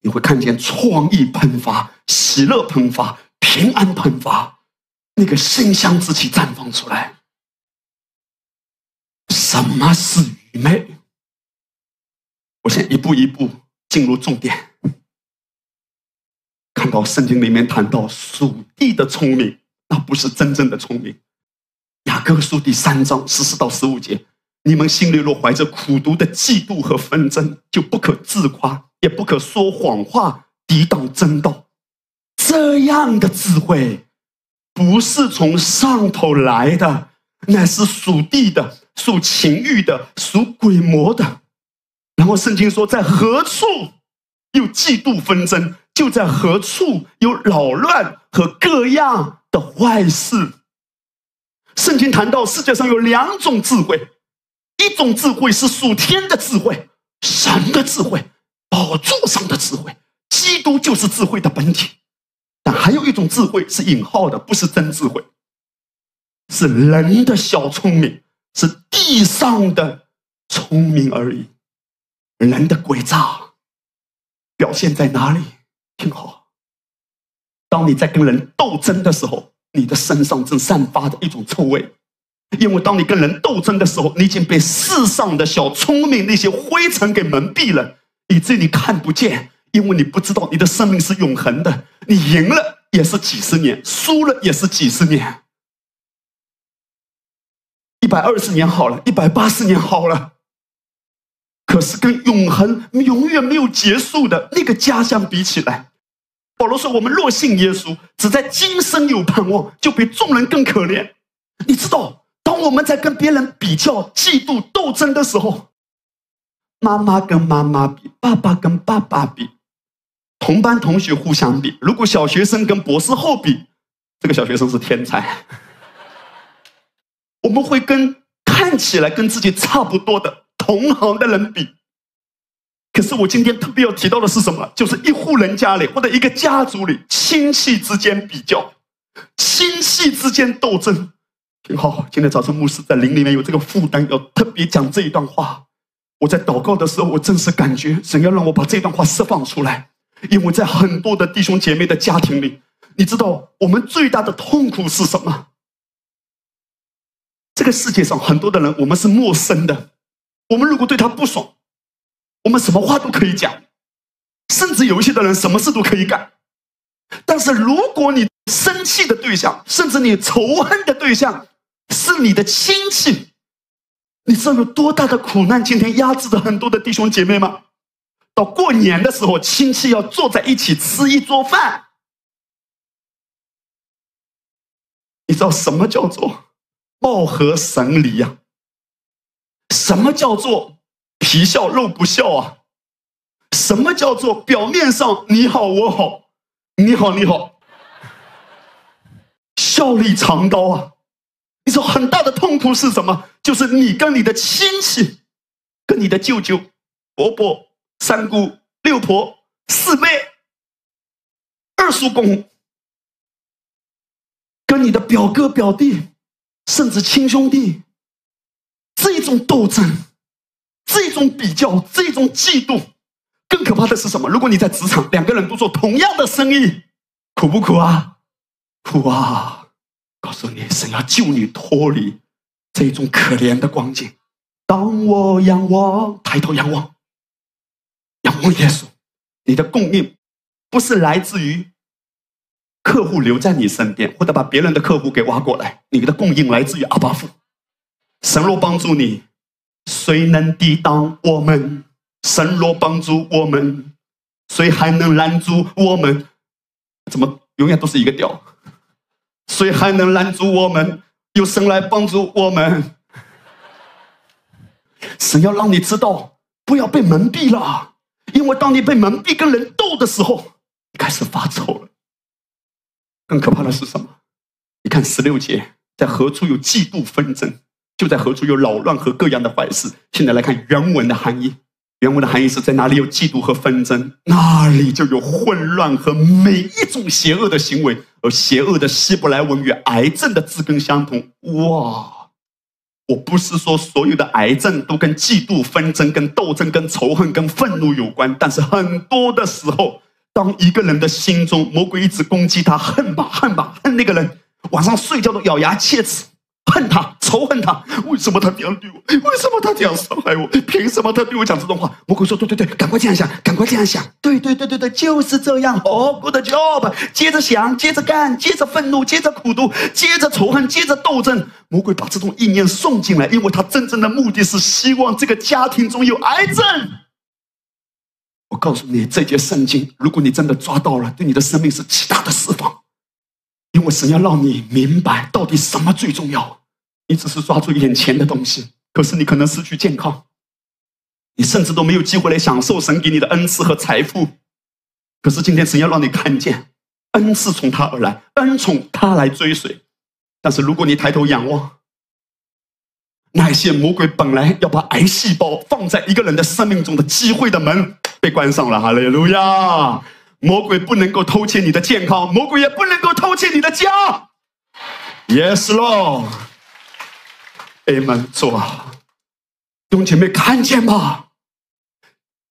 你会看见创意喷发，喜乐喷发，平安喷发，那个馨香之气绽放出来。什么是愚昧？我先一步一步进入重点，看到圣经里面谈到属地的聪明，那不是真正的聪明。雅各书第三章十四到十五节，你们心里若怀着苦毒的嫉妒和纷争，就不可自夸，也不可说谎话，抵挡真道。这样的智慧，不是从上头来的，乃是属地的、属情欲的、属鬼魔的。然后圣经说，在何处有嫉妒纷争，就在何处有扰乱和各样的坏事。圣经谈到世界上有两种智慧，一种智慧是属天的智慧，神的智慧，宝座上的智慧，基督就是智慧的本体。但还有一种智慧是引号的，不是真智慧，是人的小聪明，是地上的聪明而已。人的诡诈表现在哪里？听好，当你在跟人斗争的时候，你的身上正散发着一种臭味，因为当你跟人斗争的时候，你已经被世上的小聪明那些灰尘给蒙蔽了，以至于你看不见，因为你不知道你的生命是永恒的，你赢了也是几十年，输了也是几十年，一百二十年好了，一百八十年好了。可是跟永恒永远没有结束的那个家相比起来，保罗说：“我们若信耶稣，只在今生有盼望，就比众人更可怜。”你知道，当我们在跟别人比较、嫉妒、斗争的时候，妈妈跟妈妈比，爸爸跟爸爸比，同班同学互相比。如果小学生跟博士后比，这个小学生是天才。我们会跟看起来跟自己差不多的。同行的人比，可是我今天特别要提到的是什么？就是一户人家里或者一个家族里，亲戚之间比较，亲戚之间斗争。挺好，今天早晨牧师在灵里面有这个负担，要特别讲这一段话。我在祷告的时候，我真是感觉神要让我把这段话释放出来，因为在很多的弟兄姐妹的家庭里，你知道我们最大的痛苦是什么？这个世界上很多的人，我们是陌生的。我们如果对他不爽，我们什么话都可以讲，甚至有一些的人什么事都可以干。但是如果你生气的对象，甚至你仇恨的对象是你的亲戚，你知道有多大的苦难？今天压制着很多的弟兄姐妹吗？到过年的时候，亲戚要坐在一起吃一桌饭，你知道什么叫做貌合神离呀？什么叫做皮笑肉不笑啊？什么叫做表面上你好我好，你好你好，笑里藏刀啊？你说很大的痛苦是什么？就是你跟你的亲戚，跟你的舅舅、伯伯、三姑、六婆、四妹、二叔公，跟你的表哥表弟，甚至亲兄弟，这种斗争，这种比较，这种嫉妒，更可怕的是什么？如果你在职场，两个人都做同样的生意，苦不苦啊？苦啊！告诉你，神要救你脱离这种可怜的光景。当我仰望，抬头仰望，仰望耶稣，你的供应不是来自于。客户留在你身边，或者把别人的客户给挖过来，你的供应来自于阿巴父。神若帮助你，谁能抵挡我们？神若帮助我们，谁还能拦住我们？怎么永远都是一个调？谁还能拦住我们？有神来帮助我们。神要让你知道，不要被蒙蔽了，因为当你被蒙蔽跟人斗的时候，开始发愁了。更可怕的是什么？你看十六节，在何处有嫉妒纷争，就在何处有扰乱和各样的坏事。现在来看原文的含义，原文的含义是在哪里有嫉妒和纷争，那里就有混乱和每一种邪恶的行为。而邪恶的希伯来文与癌症的字根相同。哇！我不是说所有的癌症都跟嫉妒、纷争、跟斗争、跟仇恨、跟愤怒有关，但是很多的时候。当一个人的心中魔鬼一直攻击他，恨吧恨吧恨那个人，晚上睡觉都咬牙切齿，恨他仇恨他。为什么他这样对我？为什么他这样伤害我？凭什么他对我讲这种话？魔鬼说：对对对，赶快这样想，赶快这样想。对对对对对，就是这样。哦，good job。接着想，接着干，接着愤怒，接着苦读，接着仇恨，接着斗争。魔鬼把这种意念送进来，因为他真正的目的是希望这个家庭中有癌症。我告诉你，这节圣经，如果你真的抓到了，对你的生命是极大的释放。因为神要让你明白，到底什么最重要。你只是抓住眼前的东西，可是你可能失去健康，你甚至都没有机会来享受神给你的恩赐和财富。可是今天神要让你看见，恩赐从他而来，恩从他来追随。但是如果你抬头仰望，那些魔鬼本来要把癌细胞放在一个人的生命中的机会的门被关上了，哈利路亚！魔鬼不能够偷窃你的健康，魔鬼也不能够偷窃你的家。Yes, Lord. Amen. 主啊，弟兄姐妹看见吗？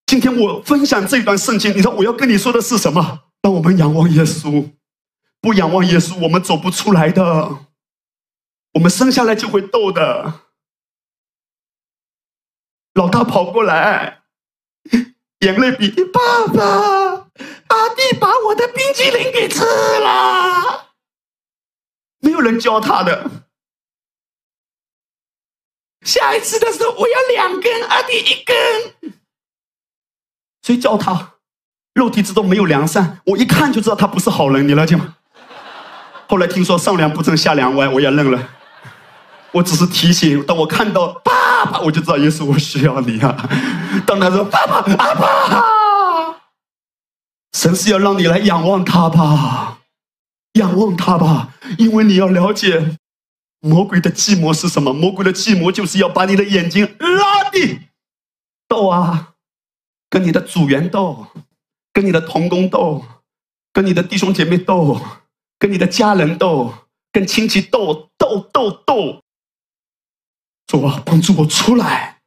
今天我分享这段圣经，你知道我要跟你说的是什么？让我们仰望耶稣，不仰望耶稣，我们走不出来的。我们生下来就会斗的。老大跑过来，眼泪鼻涕，爸爸，阿弟把我的冰淇淋给吃了。没有人教他的。下一次的时候，我要两根，阿弟一根。谁教他？肉体之中没有良善，我一看就知道他不是好人，你了解吗？后来听说上梁不正下梁歪，我也认了。我只是提醒，当我看到爸爸，我就知道耶稣，我需要你啊！当他说爸爸，阿爸，神是要让你来仰望他吧，仰望他吧，因为你要了解魔鬼的计谋是什么。魔鬼的计谋就是要把你的眼睛拉低，斗啊，跟你的组员斗，跟你的同工斗，跟你的弟兄姐妹斗，跟你的家人斗，跟亲戚斗斗斗斗。主啊，帮助我出来，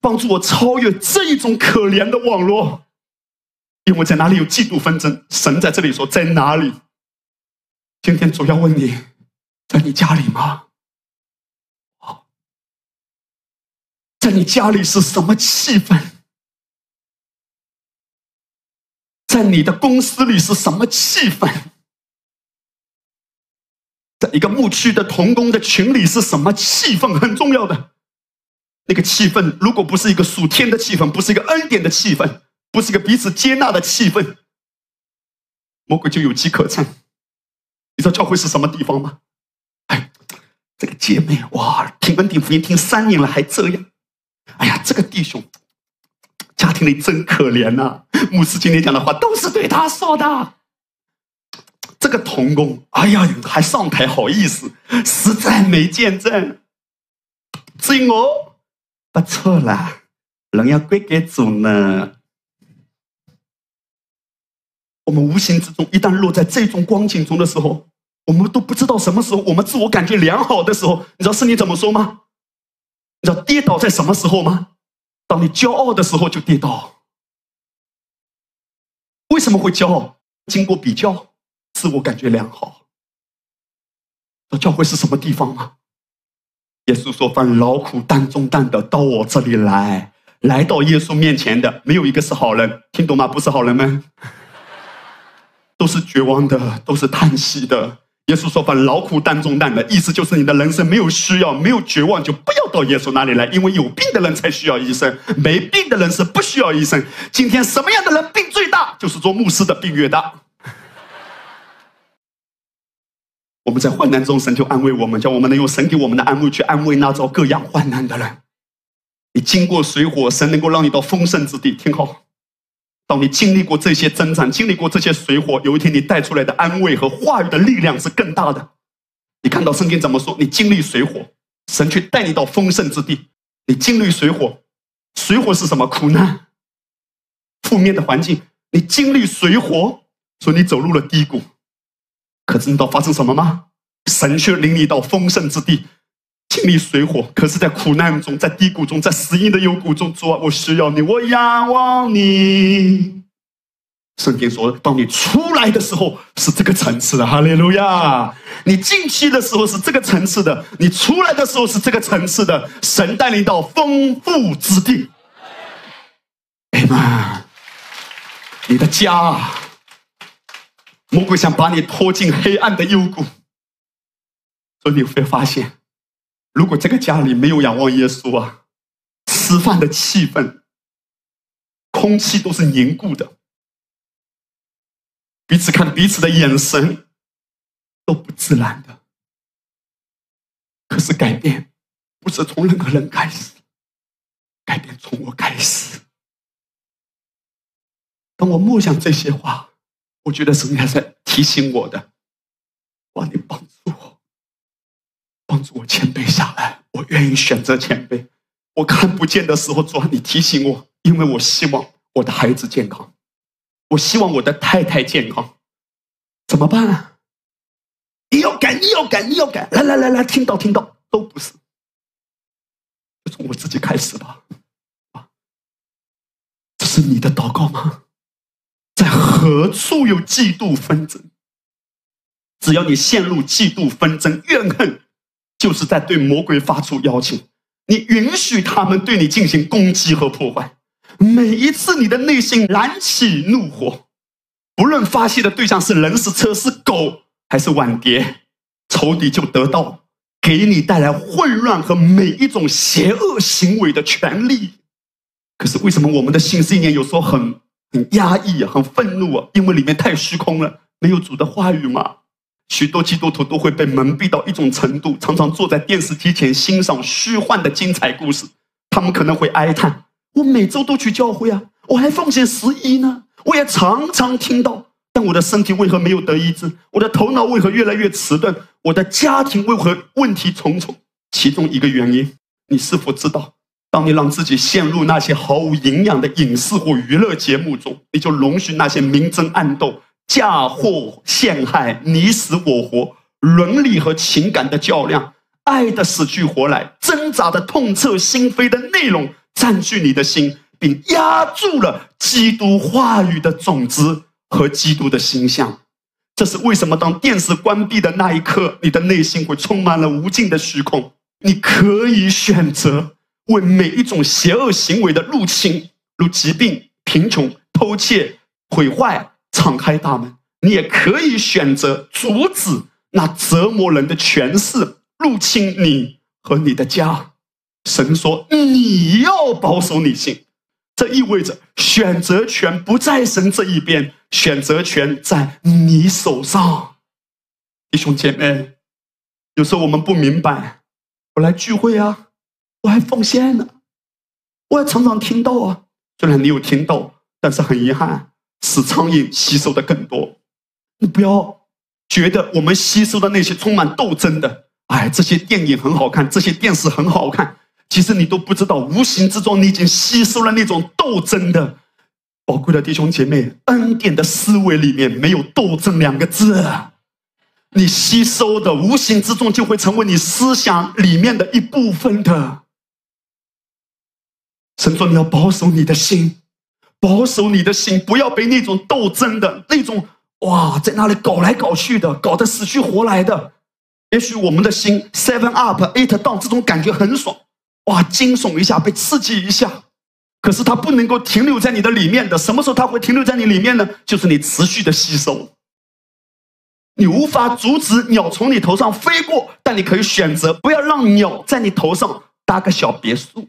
帮助我超越这一种可怜的网络。因为在哪里有嫉妒纷争，神在这里说在哪里。今天主要问你，在你家里吗？在你家里是什么气氛？在你的公司里是什么气氛？在一个牧区的童工的群里是什么气氛很重要的？那个气氛如果不是一个属天的气氛，不是一个恩典的气氛，不是一个彼此接纳的气氛，魔鬼就有机可乘。你知道教会是什么地方吗？哎，这个姐妹哇，听恩典福音听三年了还这样。哎呀，这个弟兄家庭里真可怜呐。牧师今天讲的话都是对他说的。这个童工，哎呀，还上台好意思，实在没见证。至于我，不错啦，人要归给主呢。我们无形之中，一旦落在这种光景中的时候，我们都不知道什么时候我们自我感觉良好的时候，你知道圣经怎么说吗？你知道跌倒在什么时候吗？当你骄傲的时候就跌倒。为什么会骄傲？经过比较，自我感觉良好。那教会是什么地方吗？耶稣说：“凡劳苦担重担的，到我这里来。来到耶稣面前的，没有一个是好人。听懂吗？不是好人们，都是绝望的，都是叹息的。”耶稣说：“凡劳苦担重担的，意思就是你的人生没有需要，没有绝望，就不要到耶稣那里来，因为有病的人才需要医生，没病的人是不需要医生。今天什么样的人病最大？就是做牧师的病越大。我们在患难中，神就安慰我们，叫我们能用神给我们的安慰去安慰那遭各样患难的人。你经过水火，神能够让你到丰盛之地。听好。”当你经历过这些征战，经历过这些水火，有一天你带出来的安慰和话语的力量是更大的。你看到圣经怎么说？你经历水火，神却带你到丰盛之地。你经历水火，水火是什么？苦难、负面的环境。你经历水火，所以你走入了低谷。可知道发生什么吗？神却领你到丰盛之地。经历水火，可是，在苦难中，在低谷中，在死荫的幽谷中，主啊，我需要你，我仰望你。圣经说，当你出来的时候是这个层次的，哈利路亚！你进去的时候是这个层次的，你出来的时候是这个层次的。神带领到丰富之地，哎妈，你的家，魔鬼想把你拖进黑暗的幽谷，所以你会发现。如果这个家里没有仰望耶稣啊，吃饭的气氛、空气都是凝固的，彼此看彼此的眼神都不自然的。可是改变不是从任何人开始，改变从我开始。当我默想这些话，我觉得神还在提醒我的，哇，你帮助我。帮助我谦卑下来，我愿意选择谦卑。我看不见的时候，主啊，你提醒我，因为我希望我的孩子健康，我希望我的太太健康，怎么办啊？你要改，你要改，你要改！来来来来，听到听到，都不是，就从我自己开始吧。啊，这是你的祷告吗？在何处有嫉妒纷争？只要你陷入嫉妒纷争、怨恨。就是在对魔鬼发出邀请，你允许他们对你进行攻击和破坏。每一次你的内心燃起怒火，不论发泄的对象是人、是车、是狗还是碗碟，仇敌就得到给你带来混乱和每一种邪恶行为的权利。可是为什么我们的心思念有时候很很压抑、很愤怒啊？因为里面太虚空了，没有主的话语嘛。许多基督徒都会被蒙蔽到一种程度，常常坐在电视机前欣赏虚幻的精彩故事。他们可能会哀叹：“我每周都去教会啊，我还奉献十一呢。我也常常听到，但我的身体为何没有得医治？我的头脑为何越来越迟钝？我的家庭为何问题重重？其中一个原因，你是否知道？当你让自己陷入那些毫无营养的影视或娱乐节目中，你就容许那些明争暗斗。”嫁祸陷害，你死我活，伦理和情感的较量，爱的死去活来，挣扎的痛彻心扉的内容，占据你的心，并压住了基督话语的种子和基督的形象。这是为什么？当电视关闭的那一刻，你的内心会充满了无尽的虚空。你可以选择为每一种邪恶行为的入侵，如疾病、贫穷、偷窃、毁坏。敞开大门，你也可以选择阻止那折磨人的权势入侵你和你的家。神说：“你要保守你心。”这意味着选择权不在神这一边，选择权在你手上。弟兄姐妹，有时候我们不明白，我来聚会啊，我还奉献呢，我还常常听到啊。虽然你有听到，但是很遗憾。使苍蝇吸收的更多，你不要觉得我们吸收的那些充满斗争的，哎，这些电影很好看，这些电视很好看，其实你都不知道，无形之中你已经吸收了那种斗争的。宝贵的弟兄姐妹，恩典的思维里面没有斗争两个字，你吸收的无形之中就会成为你思想里面的一部分的。神说你要保守你的心，保守你的心，不要被那种斗争的那种哇，在那里搞来搞去的，搞得死去活来的。也许我们的心 seven up eight down 这种感觉很爽，哇，惊悚一下，被刺激一下。可是它不能够停留在你的里面的，什么时候它会停留在你里面呢？就是你持续的吸收。你无法阻止鸟从你头上飞过，但你可以选择不要让鸟在你头上搭个小别墅。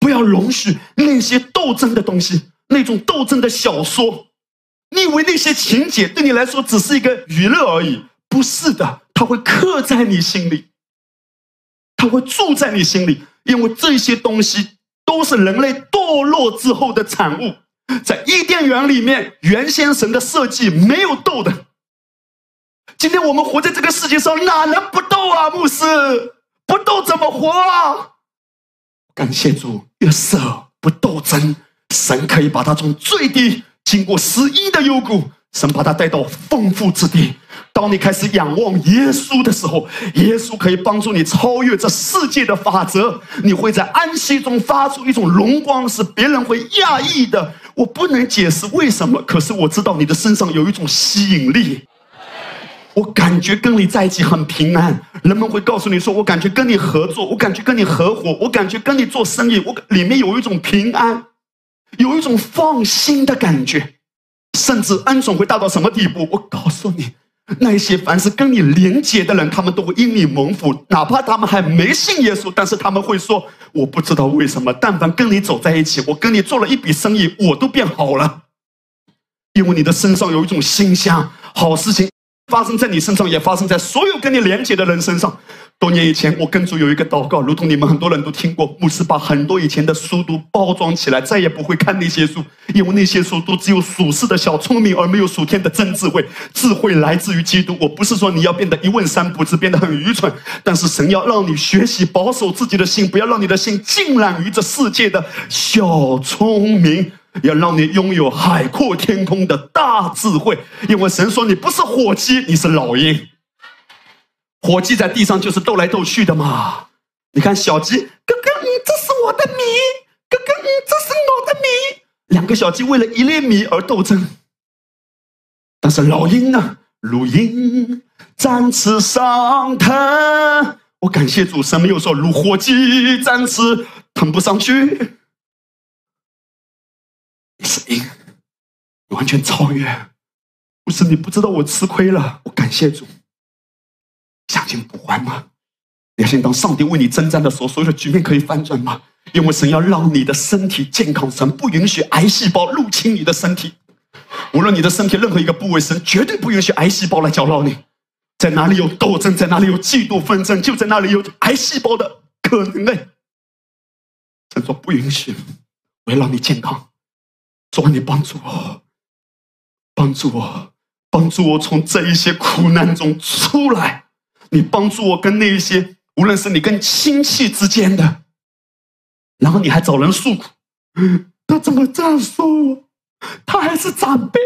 不要容许那些斗争的东西，那种斗争的小说。你以为那些情节对你来说只是一个娱乐而已？不是的，它会刻在你心里，它会住在你心里。因为这些东西都是人类堕落之后的产物，在伊甸园里面，原先神的设计没有斗的。今天我们活在这个世界上，哪能不斗啊？牧师，不斗怎么活啊？感谢主，约瑟不斗争，神可以把他从最低经过十一的幽谷，神把他带到丰富之地。当你开始仰望耶稣的时候，耶稣可以帮助你超越这世界的法则。你会在安息中发出一种荣光，是别人会讶异的。我不能解释为什么，可是我知道你的身上有一种吸引力。我感觉跟你在一起很平安。人们会告诉你说：“我感觉跟你合作，我感觉跟你合伙，我感觉跟你做生意，我里面有一种平安，有一种放心的感觉。”甚至恩宠会大到什么地步？我告诉你。那些凡是跟你连接的人，他们都会因你蒙福，哪怕他们还没信耶稣，但是他们会说：“我不知道为什么，但凡跟你走在一起，我跟你做了一笔生意，我都变好了，因为你的身上有一种馨香，好事情。”发生在你身上，也发生在所有跟你连接的人身上。多年以前，我跟主有一个祷告，如同你们很多人都听过。牧师把很多以前的书都包装起来，再也不会看那些书，因为那些书都只有属世的小聪明，而没有属天的真智慧。智慧来自于基督。我不是说你要变得一问三不知，变得很愚蠢，但是神要让你学习保守自己的心，不要让你的心浸染于这世界的小聪明。要让你拥有海阔天空的大智慧，因为神说你不是火鸡，你是老鹰。火鸡在地上就是斗来斗去的嘛。你看小鸡，哥哥，这是我的米，哥哥，这是我的米。两个小鸡为了一粒米而斗争。但是老鹰呢？如鹰展翅上腾。我感谢主，神没有说如火鸡展翅腾不上去。是鹰，完全超越。不是你不知道我吃亏了，我感谢主。相信不还吗？你相信当上帝为你征战的时候，所有的局面可以翻转吗？因为神要让你的身体健康，神不允许癌细胞入侵你的身体。无论你的身体任何一个部位，神绝对不允许癌细胞来搅扰你。在哪里有斗争，在哪里有嫉妒纷争，就在哪里有癌细胞的可能呢？神说不允许，我要让你健康。主啊，你帮助我，帮助我，帮助我从这一些苦难中出来。你帮助我跟那一些，无论是你跟亲戚之间的，然后你还找人诉苦，他怎么这样说我？他还是长辈，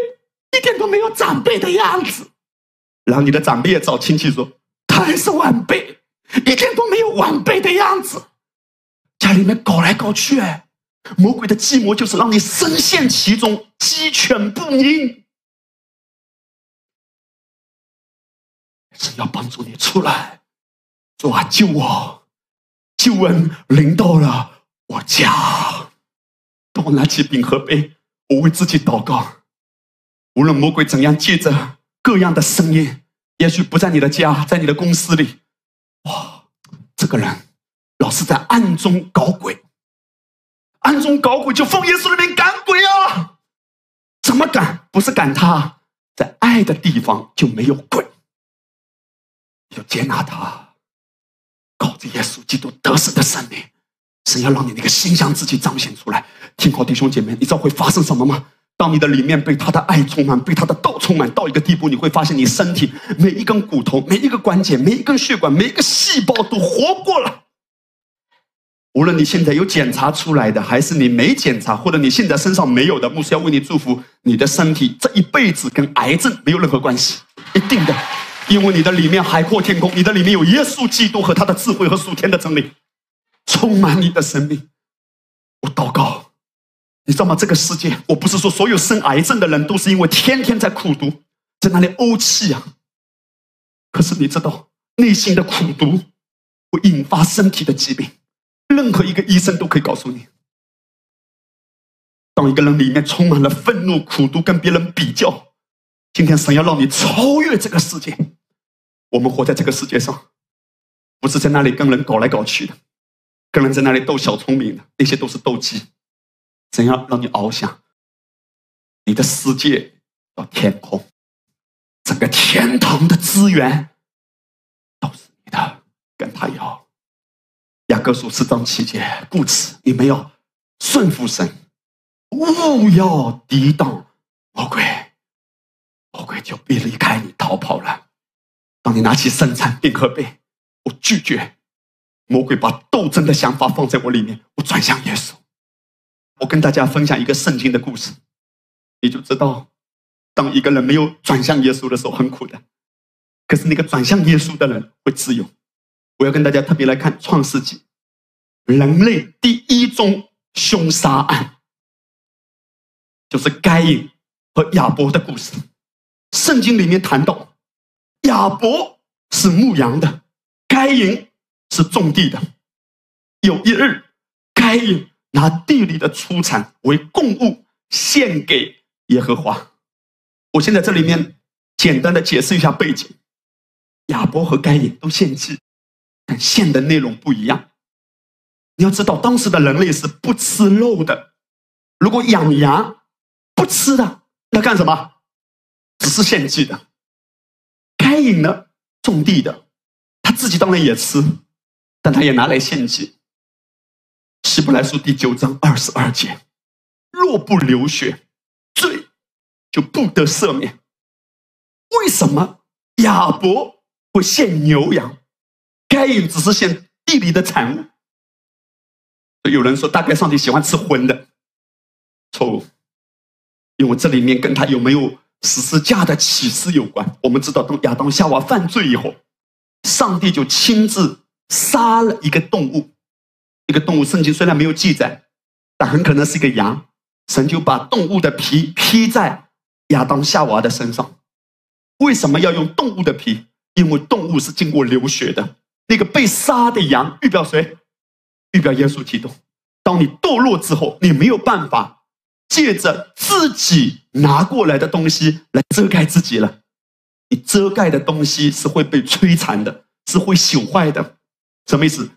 一点都没有长辈的样子。然后你的长辈也找亲戚说，他还是晚辈，一点都没有晚辈的样子。家里面搞来搞去，哎。魔鬼的计谋就是让你深陷其中，鸡犬不宁。是要帮助你出来，主啊，救我！救恩临到了我家。当我拿起饼和杯，我为自己祷告。无论魔鬼怎样借着各样的声音，也许不在你的家，在你的公司里，哇，这个人老是在暗中搞鬼。暗中搞鬼，就奉耶稣的名赶鬼啊！怎么赶？不是赶他，在爱的地方就没有鬼。要接纳他，靠着耶稣基督得胜的圣灵，神要让你那个心向自己彰显出来。听好，弟兄姐妹，你知道会发生什么吗？当你的里面被他的爱充满，被他的道充满到一个地步，你会发现你身体每一根骨头、每一个关节、每一根血管、每一个细胞都活过了。无论你现在有检查出来的，还是你没检查，或者你现在身上没有的，牧师要为你祝福，你的身体这一辈子跟癌症没有任何关系，一定的，因为你的里面海阔天空，你的里面有耶稣基督和他的智慧和属天的真理，充满你的生命。我祷告，你知道吗？这个世界，我不是说所有生癌症的人都是因为天天在苦读，在那里怄气啊。可是你知道，内心的苦读会引发身体的疾病。任何一个医生都可以告诉你，当一个人里面充满了愤怒、苦毒，跟别人比较，今天神要让你超越这个世界。我们活在这个世界上，不是在那里跟人搞来搞去的，跟人在那里斗小聪明的，那些都是斗鸡。怎样让你翱翔？你的世界到天空，整个天堂的资源都是你的，跟他要。雅各书四章七节，故此你们要顺服神，勿要抵挡魔鬼，魔鬼就必离开你逃跑了。当你拿起圣餐并喝杯，我拒绝魔鬼把斗争的想法放在我里面，我转向耶稣。我跟大家分享一个圣经的故事，你就知道，当一个人没有转向耶稣的时候，很苦的。可是那个转向耶稣的人会自由。我要跟大家特别来看《创世纪》，人类第一宗凶杀案，就是该隐和亚伯的故事。圣经里面谈到，亚伯是牧羊的，该隐是种地的。有一日，该隐拿地里的出产为供物献给耶和华。我现在这里面简单的解释一下背景：亚伯和该隐都献祭。但献的内容不一样。你要知道，当时的人类是不吃肉的。如果养羊不吃的，那干什么？只是献祭的。开隐呢，种地的，他自己当然也吃，但他也拿来献祭。希伯来书第九章二十二节：若不流血，罪就不得赦免。为什么亚伯会献牛羊？该隐只是献地里的产物。有人说，大概上帝喜欢吃荤的，错误。因为这里面跟他有没有十字架的启示有关。我们知道，当亚当夏娃犯罪以后，上帝就亲自杀了一个动物，一个动物。圣经虽然没有记载，但很可能是一个羊。神就把动物的皮披在亚当夏娃的身上。为什么要用动物的皮？因为动物是经过流血的。那个被杀的羊预表谁？预表耶稣基督。当你堕落之后，你没有办法借着自己拿过来的东西来遮盖自己了。你遮盖的东西是会被摧残的，是会朽坏的。什么意思？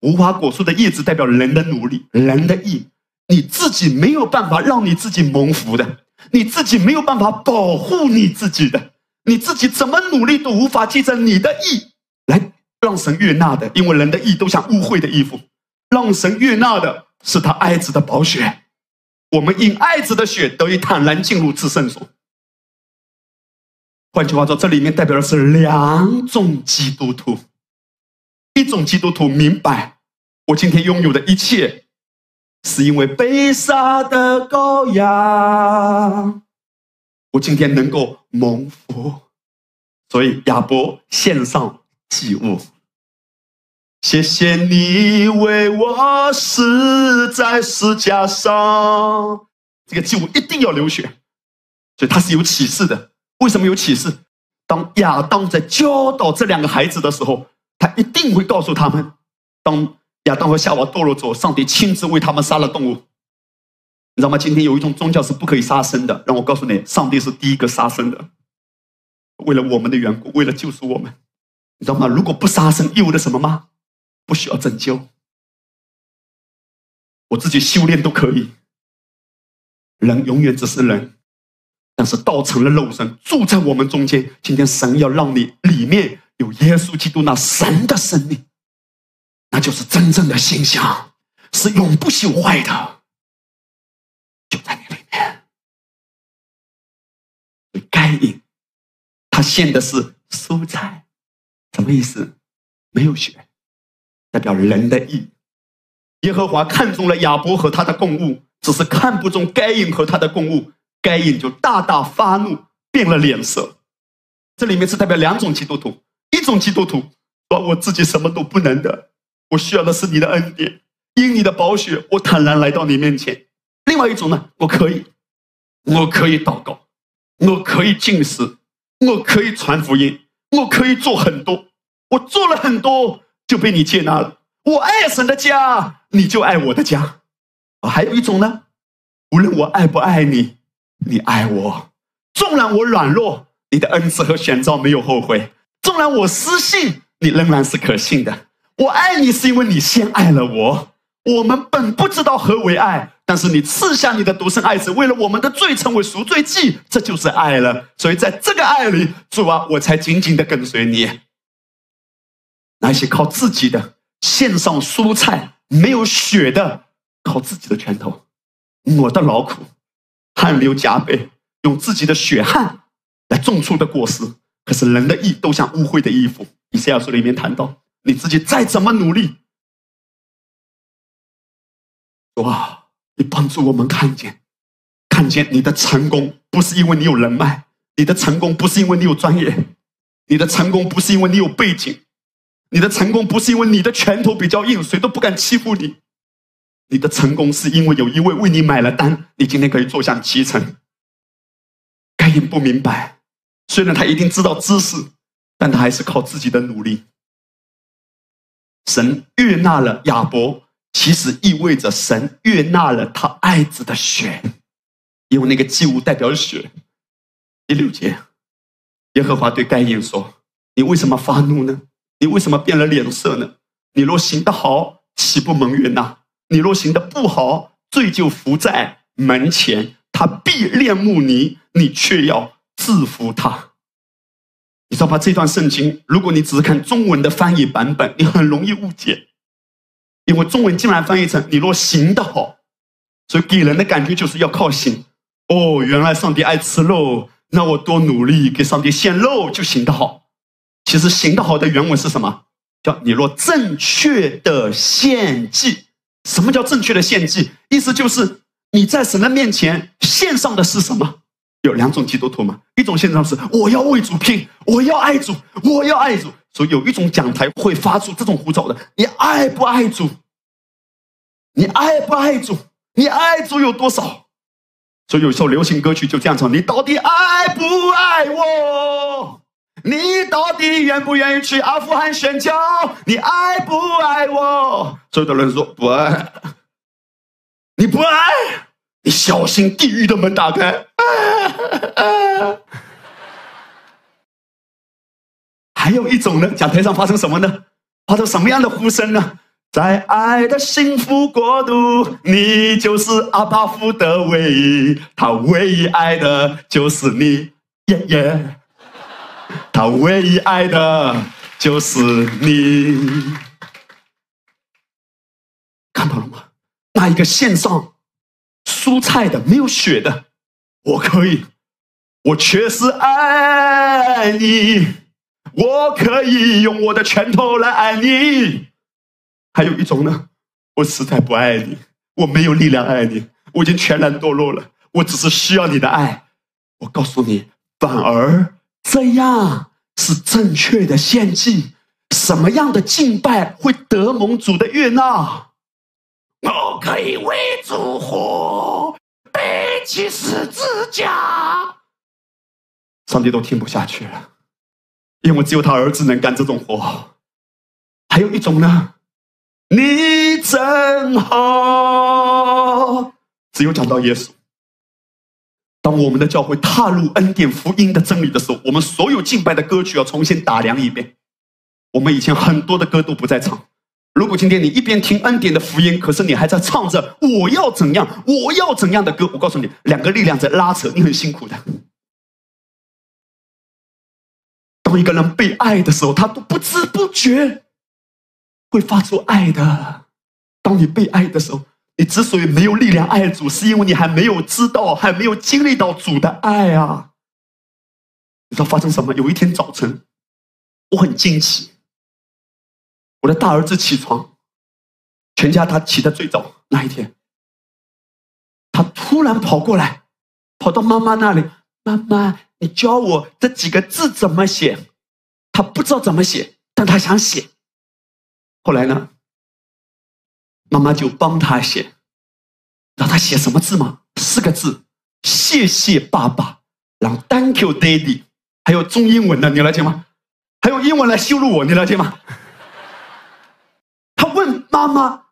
无花果树的叶子代表人的努力、人的意。你自己没有办法让你自己蒙福的，你自己没有办法保护你自己的，你自己怎么努力都无法借着你的意来。让神悦纳的，因为人的意都像污秽的衣服。让神悦纳的是他爱子的宝血。我们因爱子的血得以坦然进入至圣所。换句话说，这里面代表的是两种基督徒：一种基督徒明白，我今天拥有的一切，是因为被杀的羔羊，我今天能够蒙福。所以亚伯献上祭物。谢谢你为我死在石架上，这个祭物一定要流血，所以他是有启示的。为什么有启示？当亚当在教导这两个孩子的时候，他一定会告诉他们：当亚当和夏娃堕落之后，上帝亲自为他们杀了动物。你知道吗？今天有一种宗教是不可以杀生的。让我告诉你，上帝是第一个杀生的，为了我们的缘故，为了救赎我们。你知道吗？如果不杀生，意味着什么吗？不需要拯救，我自己修炼都可以。人永远只是人，但是道成了肉身，住在我们中间。今天神要让你里面有耶稣基督那神的生命，那就是真正的形象，是永不朽坏的，就在你里面。该隐他献的是蔬菜，什么意思？没有血。代表人的义，耶和华看中了亚伯和他的供物，只是看不中该隐和他的供物，该隐就大大发怒，变了脸色。这里面是代表两种基督徒，一种基督徒说我自己什么都不能的，我需要的是你的恩典，因你的宝血，我坦然来到你面前。另外一种呢，我可以，我可以祷告，我可以进食，我可以传福音，我可以做很多，我做了很多就被你接纳了。我爱神的家，你就爱我的家。还有一种呢，无论我爱不爱你，你爱我，纵然我软弱，你的恩赐和选召没有后悔；纵然我失信，你仍然是可信的。我爱你是因为你先爱了我。我们本不知道何为爱，但是你赐下你的独生爱子，为了我们的罪成为赎罪祭，这就是爱了。所以在这个爱里，主啊，我才紧紧的跟随你。那些靠自己的献上蔬菜没有血的，靠自己的拳头我的劳苦，汗流浃背，用自己的血汗来种出的果实，可是人的意都像污秽的衣服。以赛亚书里面谈到，你自己再怎么努力。哇！你帮助我们看见，看见你的成功不是因为你有人脉，你的成功不是因为你有专业，你的成功不是因为你有背景，你的成功不是因为你的拳头比较硬，谁都不敢欺负你。你的成功是因为有一位为你买了单，你今天可以坐享其成。该隐不明白，虽然他一定知道知识，但他还是靠自己的努力。神悦纳了亚伯。其实意味着神悦纳了他爱子的血，因为那个祭物代表血。第六节，耶和华对该隐说：“你为什么发怒呢？你为什么变了脸色呢？你若行得好，岂不蒙悦纳？你若行得不好，罪就伏在门前，他必恋慕你，你却要制服他。”你知道吧？这段圣经，如果你只是看中文的翻译版本，你很容易误解。因为中文竟然翻译成“你若行得好”，所以给人的感觉就是要靠行。哦，原来上帝爱吃肉，那我多努力给上帝献肉就行得好。其实“行得好”的原文是什么？叫“你若正确的献祭”。什么叫正确的献祭？意思就是你在神的面前献上的是什么？有两种基督徒嘛，一种献上是我要为主拼，我要爱主，我要爱主。所以有一种讲台会发出这种呼召的：你爱不爱主？你爱不爱主？你爱主有多少？所以有一首流行歌曲就这样唱：你到底爱不爱我？你到底愿不愿意去阿富汗宣教？你爱不爱我？所有的人说不爱。你不爱，你小心地狱的门打开。还有一种呢，讲台上发生什么呢？发生什么样的呼声呢？在爱的幸福国度，你就是阿巴夫的唯一，他唯一爱的就是你，耶耶，他唯一爱的就是你，看到了吗？那一个线上蔬菜的没有血的，我可以，我确实爱你。我可以用我的拳头来爱你，还有一种呢，我实在不爱你，我没有力量爱你，我已经全然堕落了，我只是需要你的爱。我告诉你，反而这样是正确的献祭。什么样的敬拜会得蒙主的悦纳？我可以为主活，背起十字架，上帝都听不下去了。因为只有他儿子能干这种活，还有一种呢，你真好。只有讲到耶稣，当我们的教会踏入恩典福音的真理的时候，我们所有敬拜的歌曲要重新打量一遍。我们以前很多的歌都不再唱。如果今天你一边听恩典的福音，可是你还在唱着我要怎样，我要怎样的歌，我告诉你，两个力量在拉扯，你很辛苦的。当一个人被爱的时候，他都不知不觉会发出爱的。当你被爱的时候，你之所以没有力量爱主，是因为你还没有知道，还没有经历到主的爱啊！你知道发生什么？有一天早晨，我很惊奇，我的大儿子起床，全家他起的最早那一天，他突然跑过来，跑到妈妈那里，妈妈，你教我这几个字怎么写？他不知道怎么写，但他想写。后来呢，妈妈就帮他写，让他写什么字吗？四个字：谢谢爸爸，然后 Thank you, Daddy。还有中英文的，你了解吗？还用英文来羞辱我，你了解吗？他问妈妈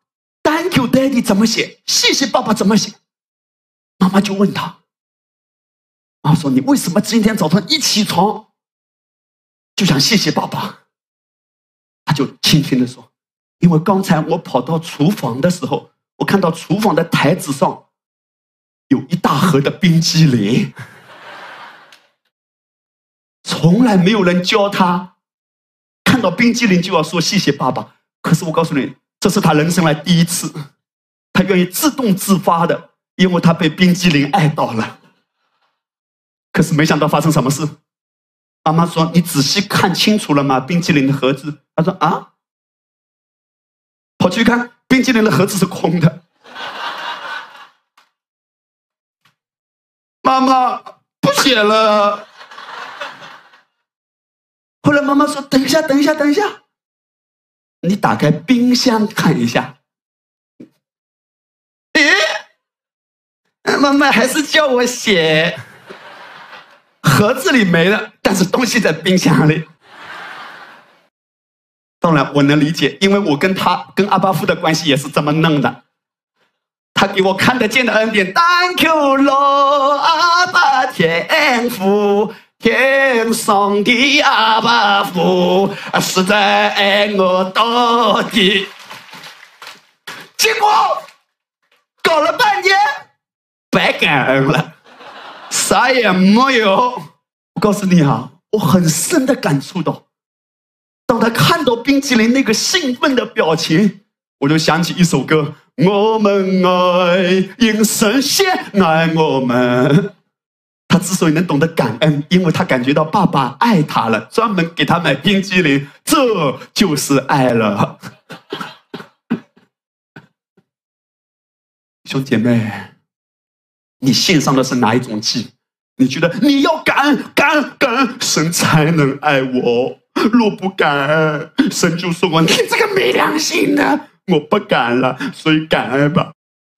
：“Thank you, Daddy，怎么写？谢谢爸爸怎么写？”妈妈就问他：“妈妈说，你为什么今天早上一起床就想谢谢爸爸？”他就轻轻的说：“因为刚才我跑到厨房的时候，我看到厨房的台子上有一大盒的冰激凌。”从来没有人教他看到冰激凌就要说谢谢爸爸。可是我告诉你，这是他人生来第一次，他愿意自动自发的，因为他被冰激凌爱到了。可是没想到发生什么事，妈妈说：“你仔细看清楚了吗？冰激凌的盒子。”他说：“啊。”跑去看，冰激凌的盒子是空的。妈妈不写了。后来妈妈说：“等一下，等一下，等一下，你打开冰箱看一下。”诶，妈妈还是叫我写，盒子里没了，但是东西在冰箱里。当然我能理解，因为我跟他跟阿巴夫的关系也是这么弄的。他给我看得见的恩典，Thank you Lord，阿爸天父。天上的阿爸父实在爱我到底，结果搞了半天白感恩了，啥也没有。我告诉你啊，我很深的感触到，他看到冰淇淋那个兴奋的表情，我就想起一首歌：我们爱因神仙爱我们。他之所以能懂得感恩，因为他感觉到爸爸爱他了，专门给他买冰激凌，这就是爱了。兄姐妹，你献上的是哪一种祭？你觉得你要感恩、感恩、感恩，神才能爱我？若不感恩，神就说我你这个没良心的，我不敢了。所以感恩吧，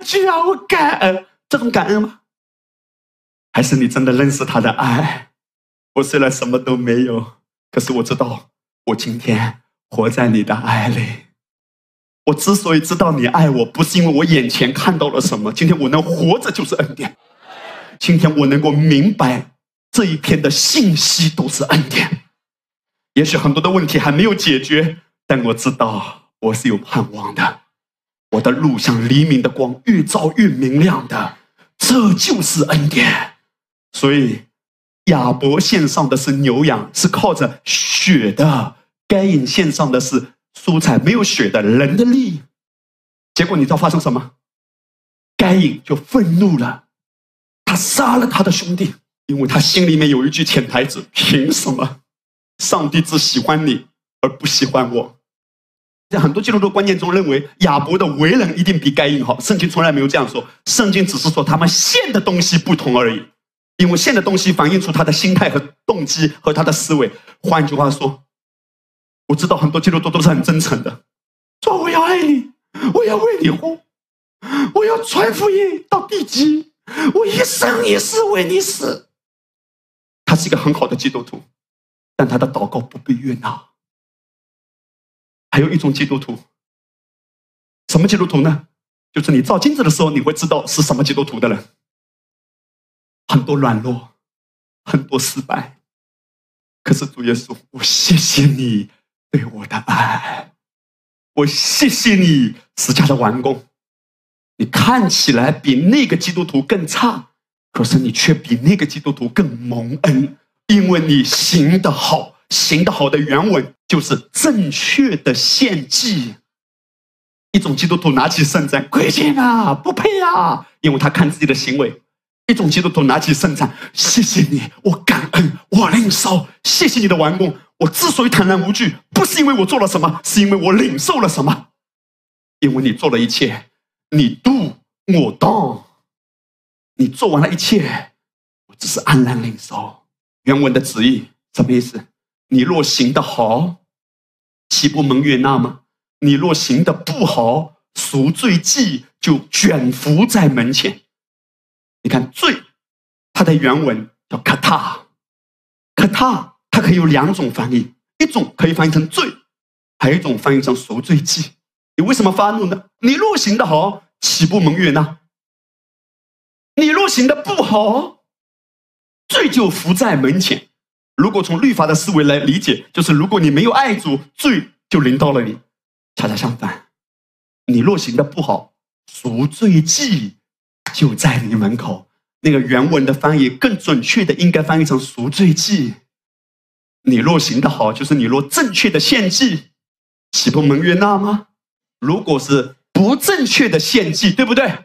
既然我感恩，这种感恩吗？还是你真的认识他的爱？我虽然什么都没有，可是我知道，我今天活在你的爱里。我之所以知道你爱我，不是因为我眼前看到了什么，今天我能活着就是恩典。今天我能够明白这一天的信息都是恩典。也许很多的问题还没有解决，但我知道我是有盼望的。我的路像黎明的光，越照越明亮的，这就是恩典。所以，亚伯献上的是牛羊，是靠着血的；该隐献上的是蔬菜，没有血的人的利。结果你知道发生什么？该隐就愤怒了，他杀了他的兄弟，因为他心里面有一句潜台词：凭什么上帝只喜欢你而不喜欢我？在很多基督徒观念中，认为亚伯的为人一定比该隐好。圣经从来没有这样说，圣经只是说他们献的东西不同而已。因为献的东西反映出他的心态和动机和他的思维。换句话说，我知道很多基督徒都是很真诚的，说我要爱你，我要为你活，我要传福音到地极，我一生一世为你死。他是一个很好的基督徒，但他的祷告不被悦纳。还有一种基督徒，什么基督徒呢？就是你照镜子的时候，你会知道是什么基督徒的人。很多软弱，很多失败，可是主耶稣，我谢谢你对我的爱，我谢谢你十架的完工。你看起来比那个基督徒更差，可是你却比那个基督徒更蒙恩，因为你行得好。行得好的原文就是正确的献祭。一种基督徒拿起圣餐，亏欠啊，不配啊，因为他看自己的行为。一种基督徒拿起圣餐，谢谢你，我感恩，我领受，谢谢你的完工。我之所以坦然无惧，不是因为我做了什么，是因为我领受了什么。因为你做了一切，你度我动，你做完了一切，我只是安然领受。原文的旨意什么意思？你若行得好，岂不蒙悦纳吗？你若行得不好，赎罪祭就卷伏在门前。你看罪，它的原文叫卡塔，卡塔它可以有两种翻译，一种可以翻译成罪，还有一种翻译成赎罪祭。你为什么发怒呢？你若行得好，岂不蒙悦纳？你若行得不好，罪就伏在门前。如果从律法的思维来理解，就是如果你没有爱主，罪就临到了你。恰恰相反，你若行的不好，赎罪祭就在你门口。那个原文的翻译更准确的，应该翻译成赎罪祭。你若行的好，就是你若正确的献祭，岂不蒙悦纳吗？如果是不正确的献祭，对不对？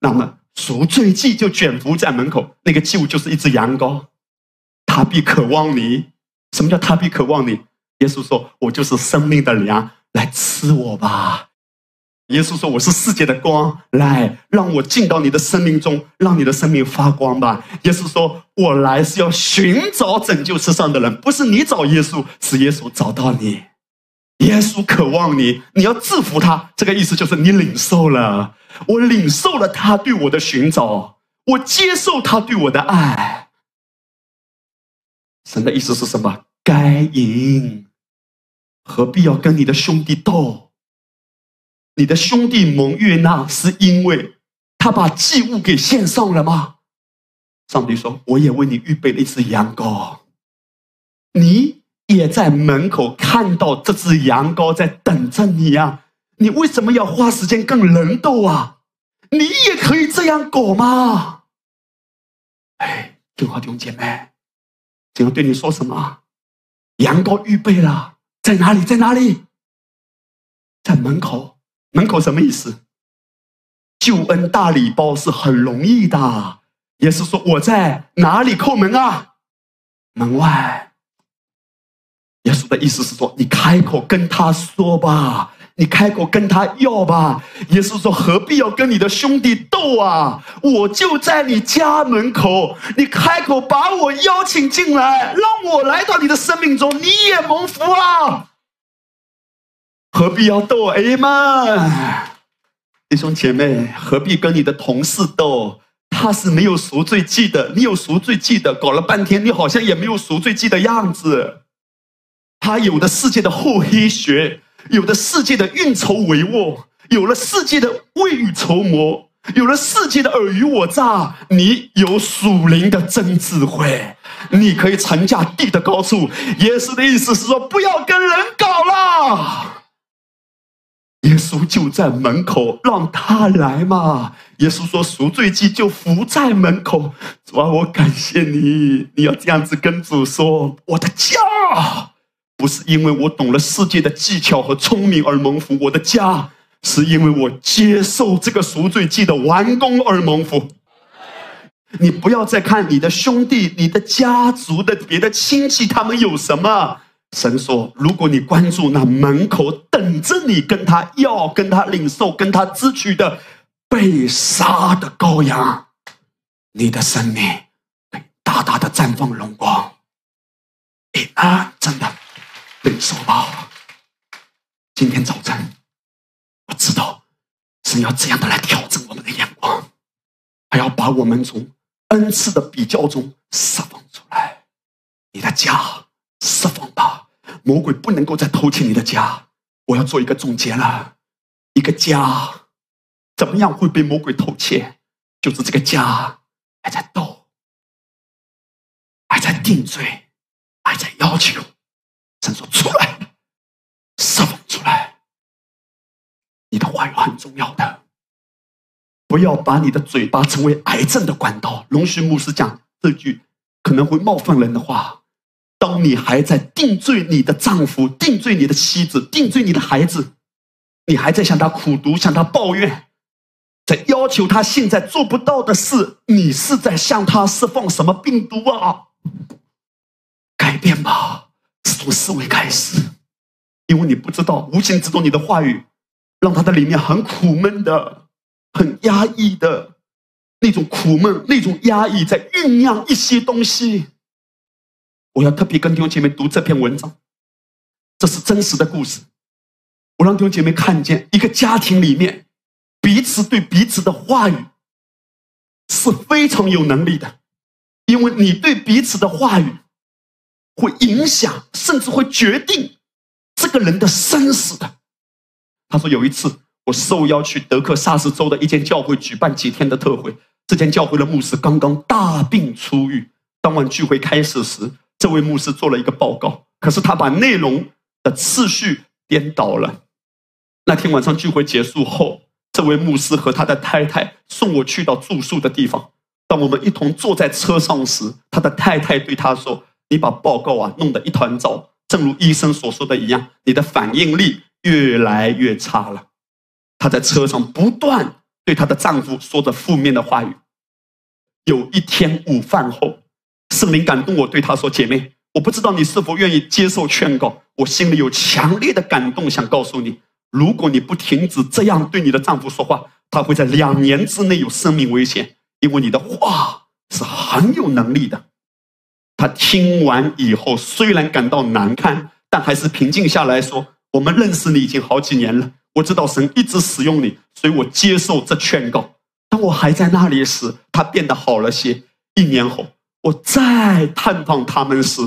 那么赎罪祭就卷伏在门口，那个祭物就是一只羊羔。他必渴望你。什么叫他必渴望你？耶稣说：“我就是生命的粮，来吃我吧。”耶稣说：“我是世界的光，来让我进到你的生命中，让你的生命发光吧。”耶稣说：“我来是要寻找拯救世上的人，不是你找耶稣，是耶稣找到你。耶稣渴望你，你要制服他。这个意思就是你领受了，我领受了他对我的寻找，我接受他对我的爱。”神的意思是什么？该隐何必要跟你的兄弟斗？你的兄弟蒙悦纳，是因为他把祭物给献上了吗？上帝说：“我也为你预备了一只羊羔，你也在门口看到这只羊羔在等着你呀。你为什么要花时间跟人斗啊？你也可以这样搞吗？”哎，听话，弟兄姐妹。想要对你说什么？羊羔预备了，在哪里？在哪里？在门口。门口什么意思？救恩大礼包是很容易的。也是说我在哪里叩门啊？门外。耶稣的意思是说，你开口跟他说吧。你开口跟他要吧，耶稣说：“何必要跟你的兄弟斗啊？我就在你家门口，你开口把我邀请进来，让我来到你的生命中，你也蒙福啊！何必要斗？哎呀妈！弟兄姐妹，何必跟你的同事斗？他是没有赎罪记的，你有赎罪记的，搞了半天，你好像也没有赎罪记的样子。他有的世界的厚黑学。”有了世界的运筹帷幄，有了世界的未雨绸缪，有了世界的尔虞我诈，你有属灵的真智慧，你可以乘驾地的高处。耶稣的意思是说，不要跟人搞了。耶稣就在门口，让他来嘛。耶稣说：“赎罪祭就伏在门口。”主啊，我感谢你，你要这样子跟主说：“我的家。”不是因为我懂了世界的技巧和聪明而蒙福，我的家是因为我接受这个赎罪记的完工而蒙福。你不要再看你的兄弟、你的家族的别的亲戚，他们有什么？神说，如果你关注那门口等着你跟他要、跟他领受、跟他支取的被杀的羔羊，你的生命大大的绽放荣光。啊，真的。领受吧！今天早晨，我知道是要这样的来调整我们的眼光，还要把我们从恩赐的比较中释放出来。你的家释放吧，魔鬼不能够再偷窃你的家。我要做一个总结了：一个家怎么样会被魔鬼偷窃？就是这个家还在斗，还在定罪，还在要求。神说：“出来，释放出来。你的话语很重要的，不要把你的嘴巴成为癌症的管道。”龙须牧师讲这句可能会冒犯人的话：当你还在定罪你的丈夫、定罪你的妻子、定罪你的孩子，你还在向他苦读、向他抱怨，在要求他现在做不到的事，你是在向他释放什么病毒啊？改变吧。从思维开始，因为你不知道，无形之中你的话语让他的里面很苦闷的、很压抑的那种苦闷、那种压抑，在酝酿一些东西。我要特别跟弟兄姐妹读这篇文章，这是真实的故事。我让弟兄姐妹看见一个家庭里面彼此对彼此的话语是非常有能力的，因为你对彼此的话语会影响，甚至会决定这个人的生死的。他说有一次我受邀去德克萨斯州的一间教会举办几天的特会，这间教会的牧师刚刚大病初愈，当晚聚会开始时。这位牧师做了一个报告，可是他把内容的次序颠倒了。那天晚上聚会结束后，这位牧师和他的太太送我去到住宿的地方。当我们一同坐在车上时，他的太太对他说：“你把报告啊弄得一团糟，正如医生所说的一样，你的反应力越来越差了。”她在车上不断对她的丈夫说着负面的话语。有一天午饭后。圣灵感动我，对她说：“姐妹，我不知道你是否愿意接受劝告。我心里有强烈的感动，想告诉你，如果你不停止这样对你的丈夫说话，他会在两年之内有生命危险。因为你的话是很有能力的。”他听完以后，虽然感到难堪，但还是平静下来说：“我们认识你已经好几年了，我知道神一直使用你，所以我接受这劝告。”当我还在那里时，他变得好了些。一年后。我再探访他们时，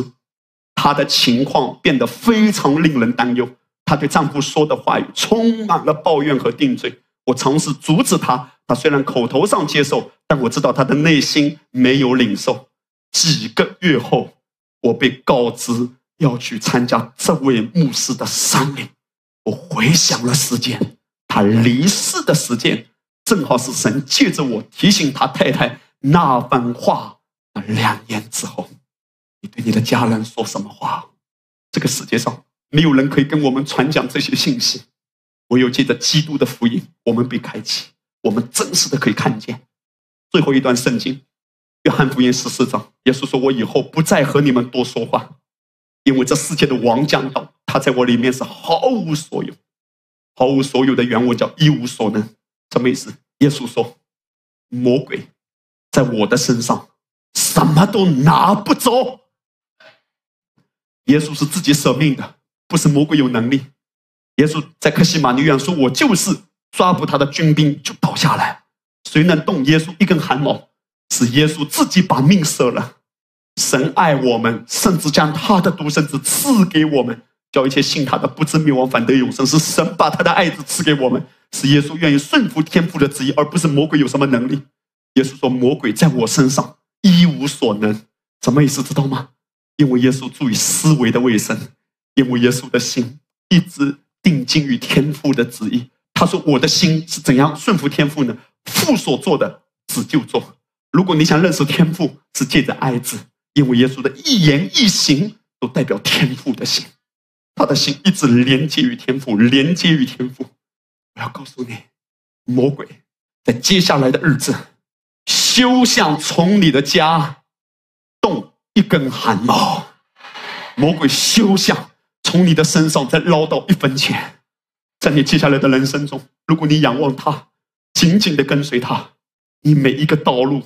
她的情况变得非常令人担忧。她对丈夫说的话语充满了抱怨和定罪。我尝试阻止她，她虽然口头上接受，但我知道她的内心没有领受。几个月后，我被告知要去参加这位牧师的丧礼。我回想了时间，他离世的时间正好是神借着我提醒他太太那番话。两年之后，你对你的家人说什么话？这个世界上没有人可以跟我们传讲这些信息，唯有借着基督的福音，我们被开启，我们真实的可以看见。最后一段圣经，约翰福音十四章，耶稣说：“我以后不再和你们多说话，因为这世界的王将到，他在我里面是毫无所有，毫无所有的原文叫一无所能。什么意思？耶稣说，魔鬼在我的身上。”什么都拿不走。耶稣是自己舍命的，不是魔鬼有能力。耶稣在克西马尼园说：“我就是抓捕他的军兵就倒下来，谁能动耶稣一根汗毛？是耶稣自己把命舍了。神爱我们，甚至将他的独生子赐给我们，叫一切信他的不知灭亡，反得永生。是神把他的爱子赐给我们，是耶稣愿意顺服天父的旨意，而不是魔鬼有什么能力。耶稣说：魔鬼在我身上。”一无所能，什么意思？知道吗？因为耶稣注意思维的卫生，因为耶稣的心一直定睛于天父的旨意。他说：“我的心是怎样顺服天父呢？父所做的，子就做。如果你想认识天父，是借着爱子，因为耶稣的一言一行都代表天父的心。他的心一直连接于天父，连接于天父。我要告诉你，魔鬼在接下来的日子。”休想从你的家动一根汗毛，魔鬼休想从你的身上再捞到一分钱。在你接下来的人生中，如果你仰望他，紧紧的跟随他，你每一个道路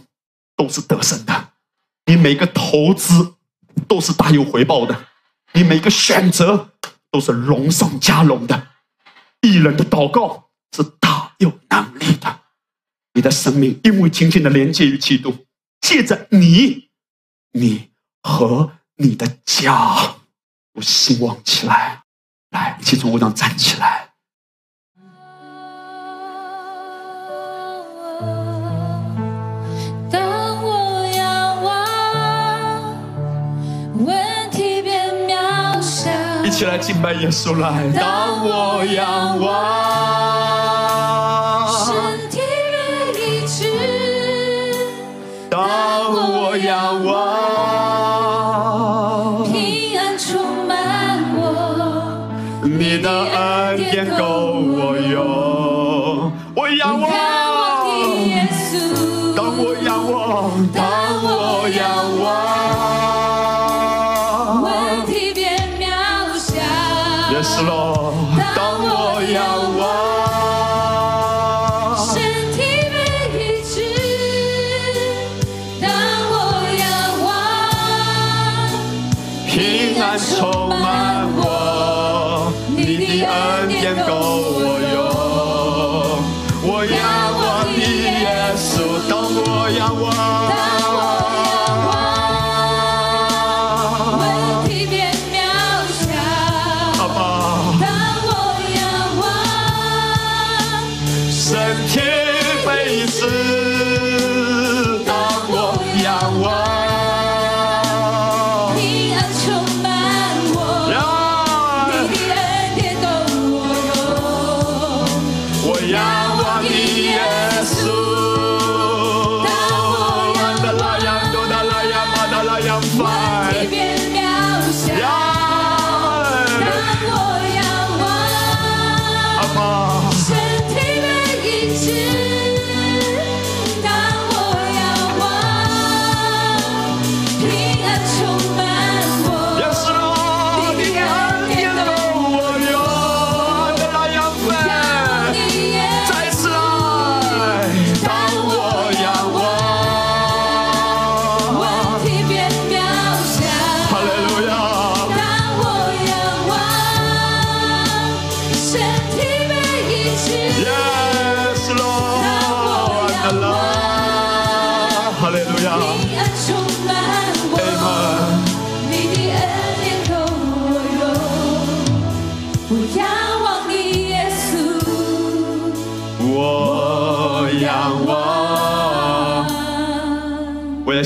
都是得胜的，你每个投资都是大有回报的，你每个选择都是荣上加荣的。艺人的祷告是大有能力的。你的生命因为紧紧的连接于基督，借着你，你和你的家都兴旺起来。来，一起从屋上站起来。起来敬拜耶稣来。当我仰望。是喽，当我仰望。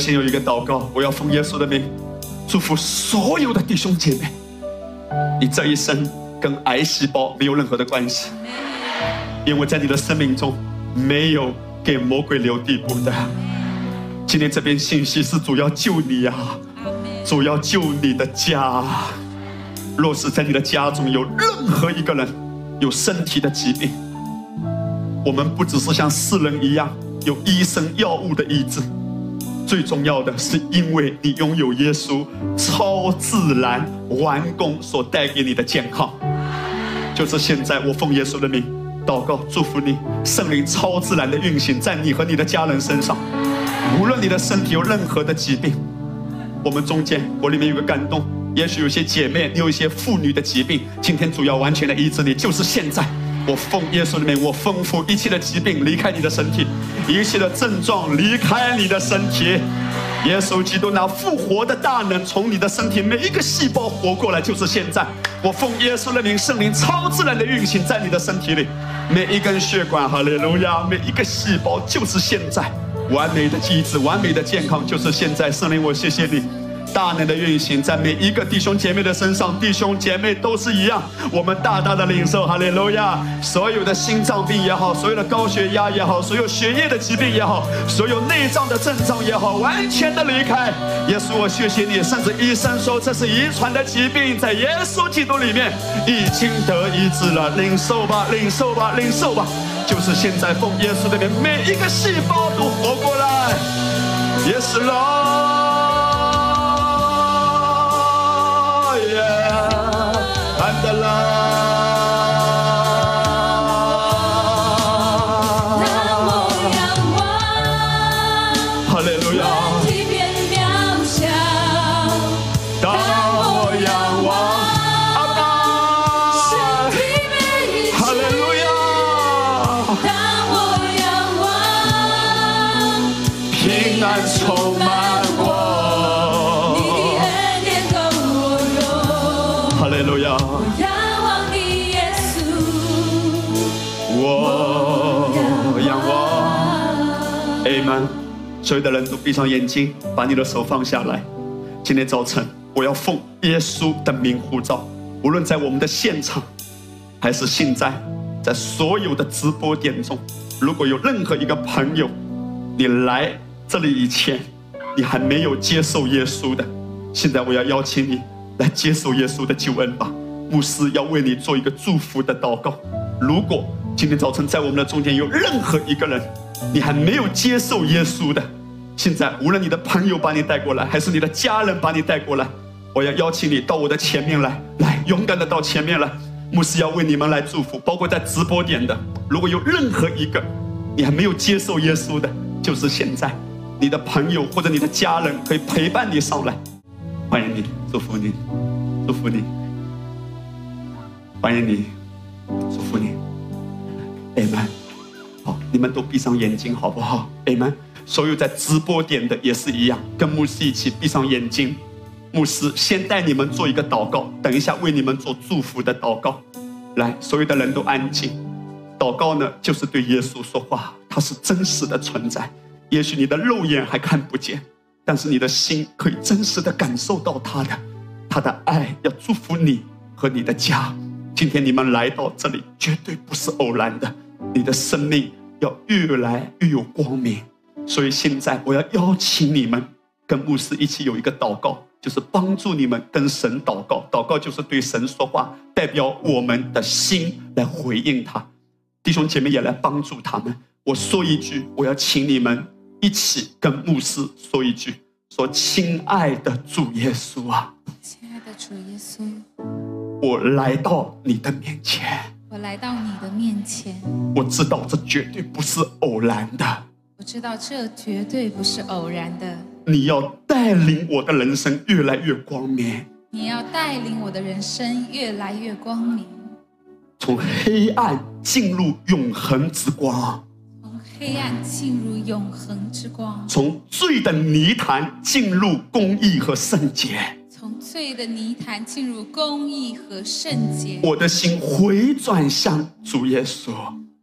先有一个祷告，我要奉耶稣的名，祝福所有的弟兄姐妹，你这一生跟癌细胞没有任何的关系，因为在你的生命中没有给魔鬼留地步的。今天这边信息是主要救你呀、主要救你的家。若是在你的家中有任何一个人有身体的疾病，我们不只是像世人一样有医生药物的医治，最重要的是因为你拥有耶稣超自然完工所带给你的健康。就是现在，我奉耶稣的名祷告，祝福你，圣灵超自然的运行在你和你的家人身上。无论你的身体有任何的疾病，我们中间我里面有个感动，也许有些姐妹你有一些妇女的疾病，今天主要完全的医治你，就是现在。我奉耶稣的名，我吩咐一切的疾病离开你的身体，一切的症状离开你的身体。耶稣基督那复活的大能从你的身体每一个细胞活过来，就是现在。我奉耶稣的名，圣灵超自然的运行在你的身体里，每一根血管，哈利路亚，每一个细胞就是现在。完美的机制，完美的健康，就是现在。圣灵，我谢谢你，大能的运行在每一个弟兄姐妹的身上，弟兄姐妹都是一样。我们大大的领受，哈利路亚！所有的心脏病也好，所有的高血压也好，所有血液的疾病也好，所有内脏的症状也好，完全的离开。耶稣，我谢谢你。甚至医生说这是遗传的疾病，在耶稣基督里面已经得医治了。领受吧，领受吧，领受吧。就是现在，奉耶稣的名，每一个细胞都活过来。Yes, Lord, 所有的人都闭上眼睛，把你的手放下来。今天早晨，我要奉耶稣的名呼召，无论在我们的现场，还是现在，在所有的直播点中，如果有任何一个朋友，你来这里以前，你还没有接受耶稣的，现在我要邀请你来接受耶稣的救恩吧。牧师要为你做一个祝福的祷告。如果今天早晨在我们的中间有任何一个人，你还没有接受耶稣的，现在无论你的朋友把你带过来，还是你的家人把你带过来，我要邀请你到我的前面来，来勇敢的到前面来。牧师要为你们来祝福，包括在直播点的，如果有任何一个你还没有接受耶稣的，就是现在，你的朋友或者你的家人可以陪伴你上来，欢迎你，祝福你，祝福你，欢迎你，祝福你，amen。好，你们都闭上眼睛好不好？amen。所有在直播点的也是一样，跟牧师一起闭上眼睛。牧师先带你们做一个祷告，等一下为你们做祝福的祷告。来，所有的人都安静。祷告呢，就是对耶稣说话，他是真实的存在。也许你的肉眼还看不见，但是你的心可以真实的感受到他的，他的爱要祝福你和你的家。今天你们来到这里，绝对不是偶然的，你的生命要越来越有光明。所以现在我要邀请你们跟牧师一起有一个祷告，就是帮助你们跟神祷告。祷告就是对神说话，代表我们的心来回应他。弟兄姐妹也来帮助他们。我说一句，我要请你们一起跟牧师说一句：说，亲爱的主耶稣啊，亲爱的主耶稣，我来到你的面前，我来到你的面前，我知道这绝对不是偶然的。我知道这绝对不是偶然的。你要带领我的人生越来越光明，你要带领我的人生越来越光明，从黑暗进入永恒之光，从黑暗进入永恒之光，从罪的泥潭进入公义和圣洁。从罪的泥潭进入公义和圣洁。我的心回转向主耶稣，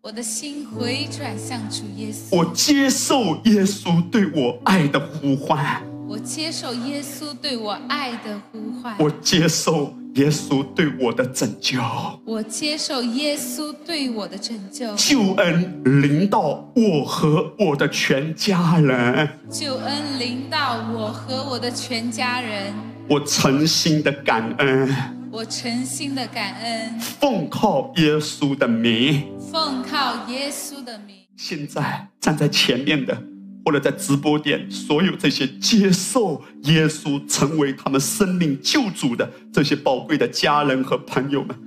我的心回转向主耶稣，我接受耶稣对我爱的呼唤，我接受耶稣对我爱的呼唤，我接受耶稣对我的拯救。我接受耶稣对我的拯救，救恩临到我和我的全家人，救恩临到我和我的全家人，我诚心的感恩，我诚心的感恩，奉靠耶稣的名。奉靠耶稣的名。现在站在前面的，或者在直播点，所有这些接受耶稣成为他们生命救主的这些宝贵的家人和朋友们，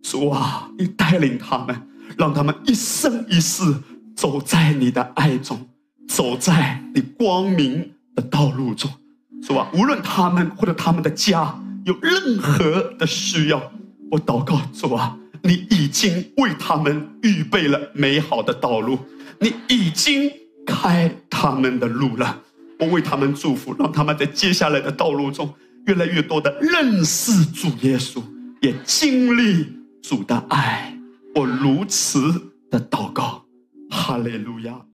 主啊，你带领他们，让他们一生一世走在你的爱中，走在你光明的道路中，是吧，无论他们或者他们的家有任何的需要，我祷告主啊，你已经为他们预备了美好的道路，你已经开他们的路了。我为他们祝福，让他们在接下来的道路中越来越多的认识主耶稣，也经历主的爱。我如此的祷告，哈利路亚。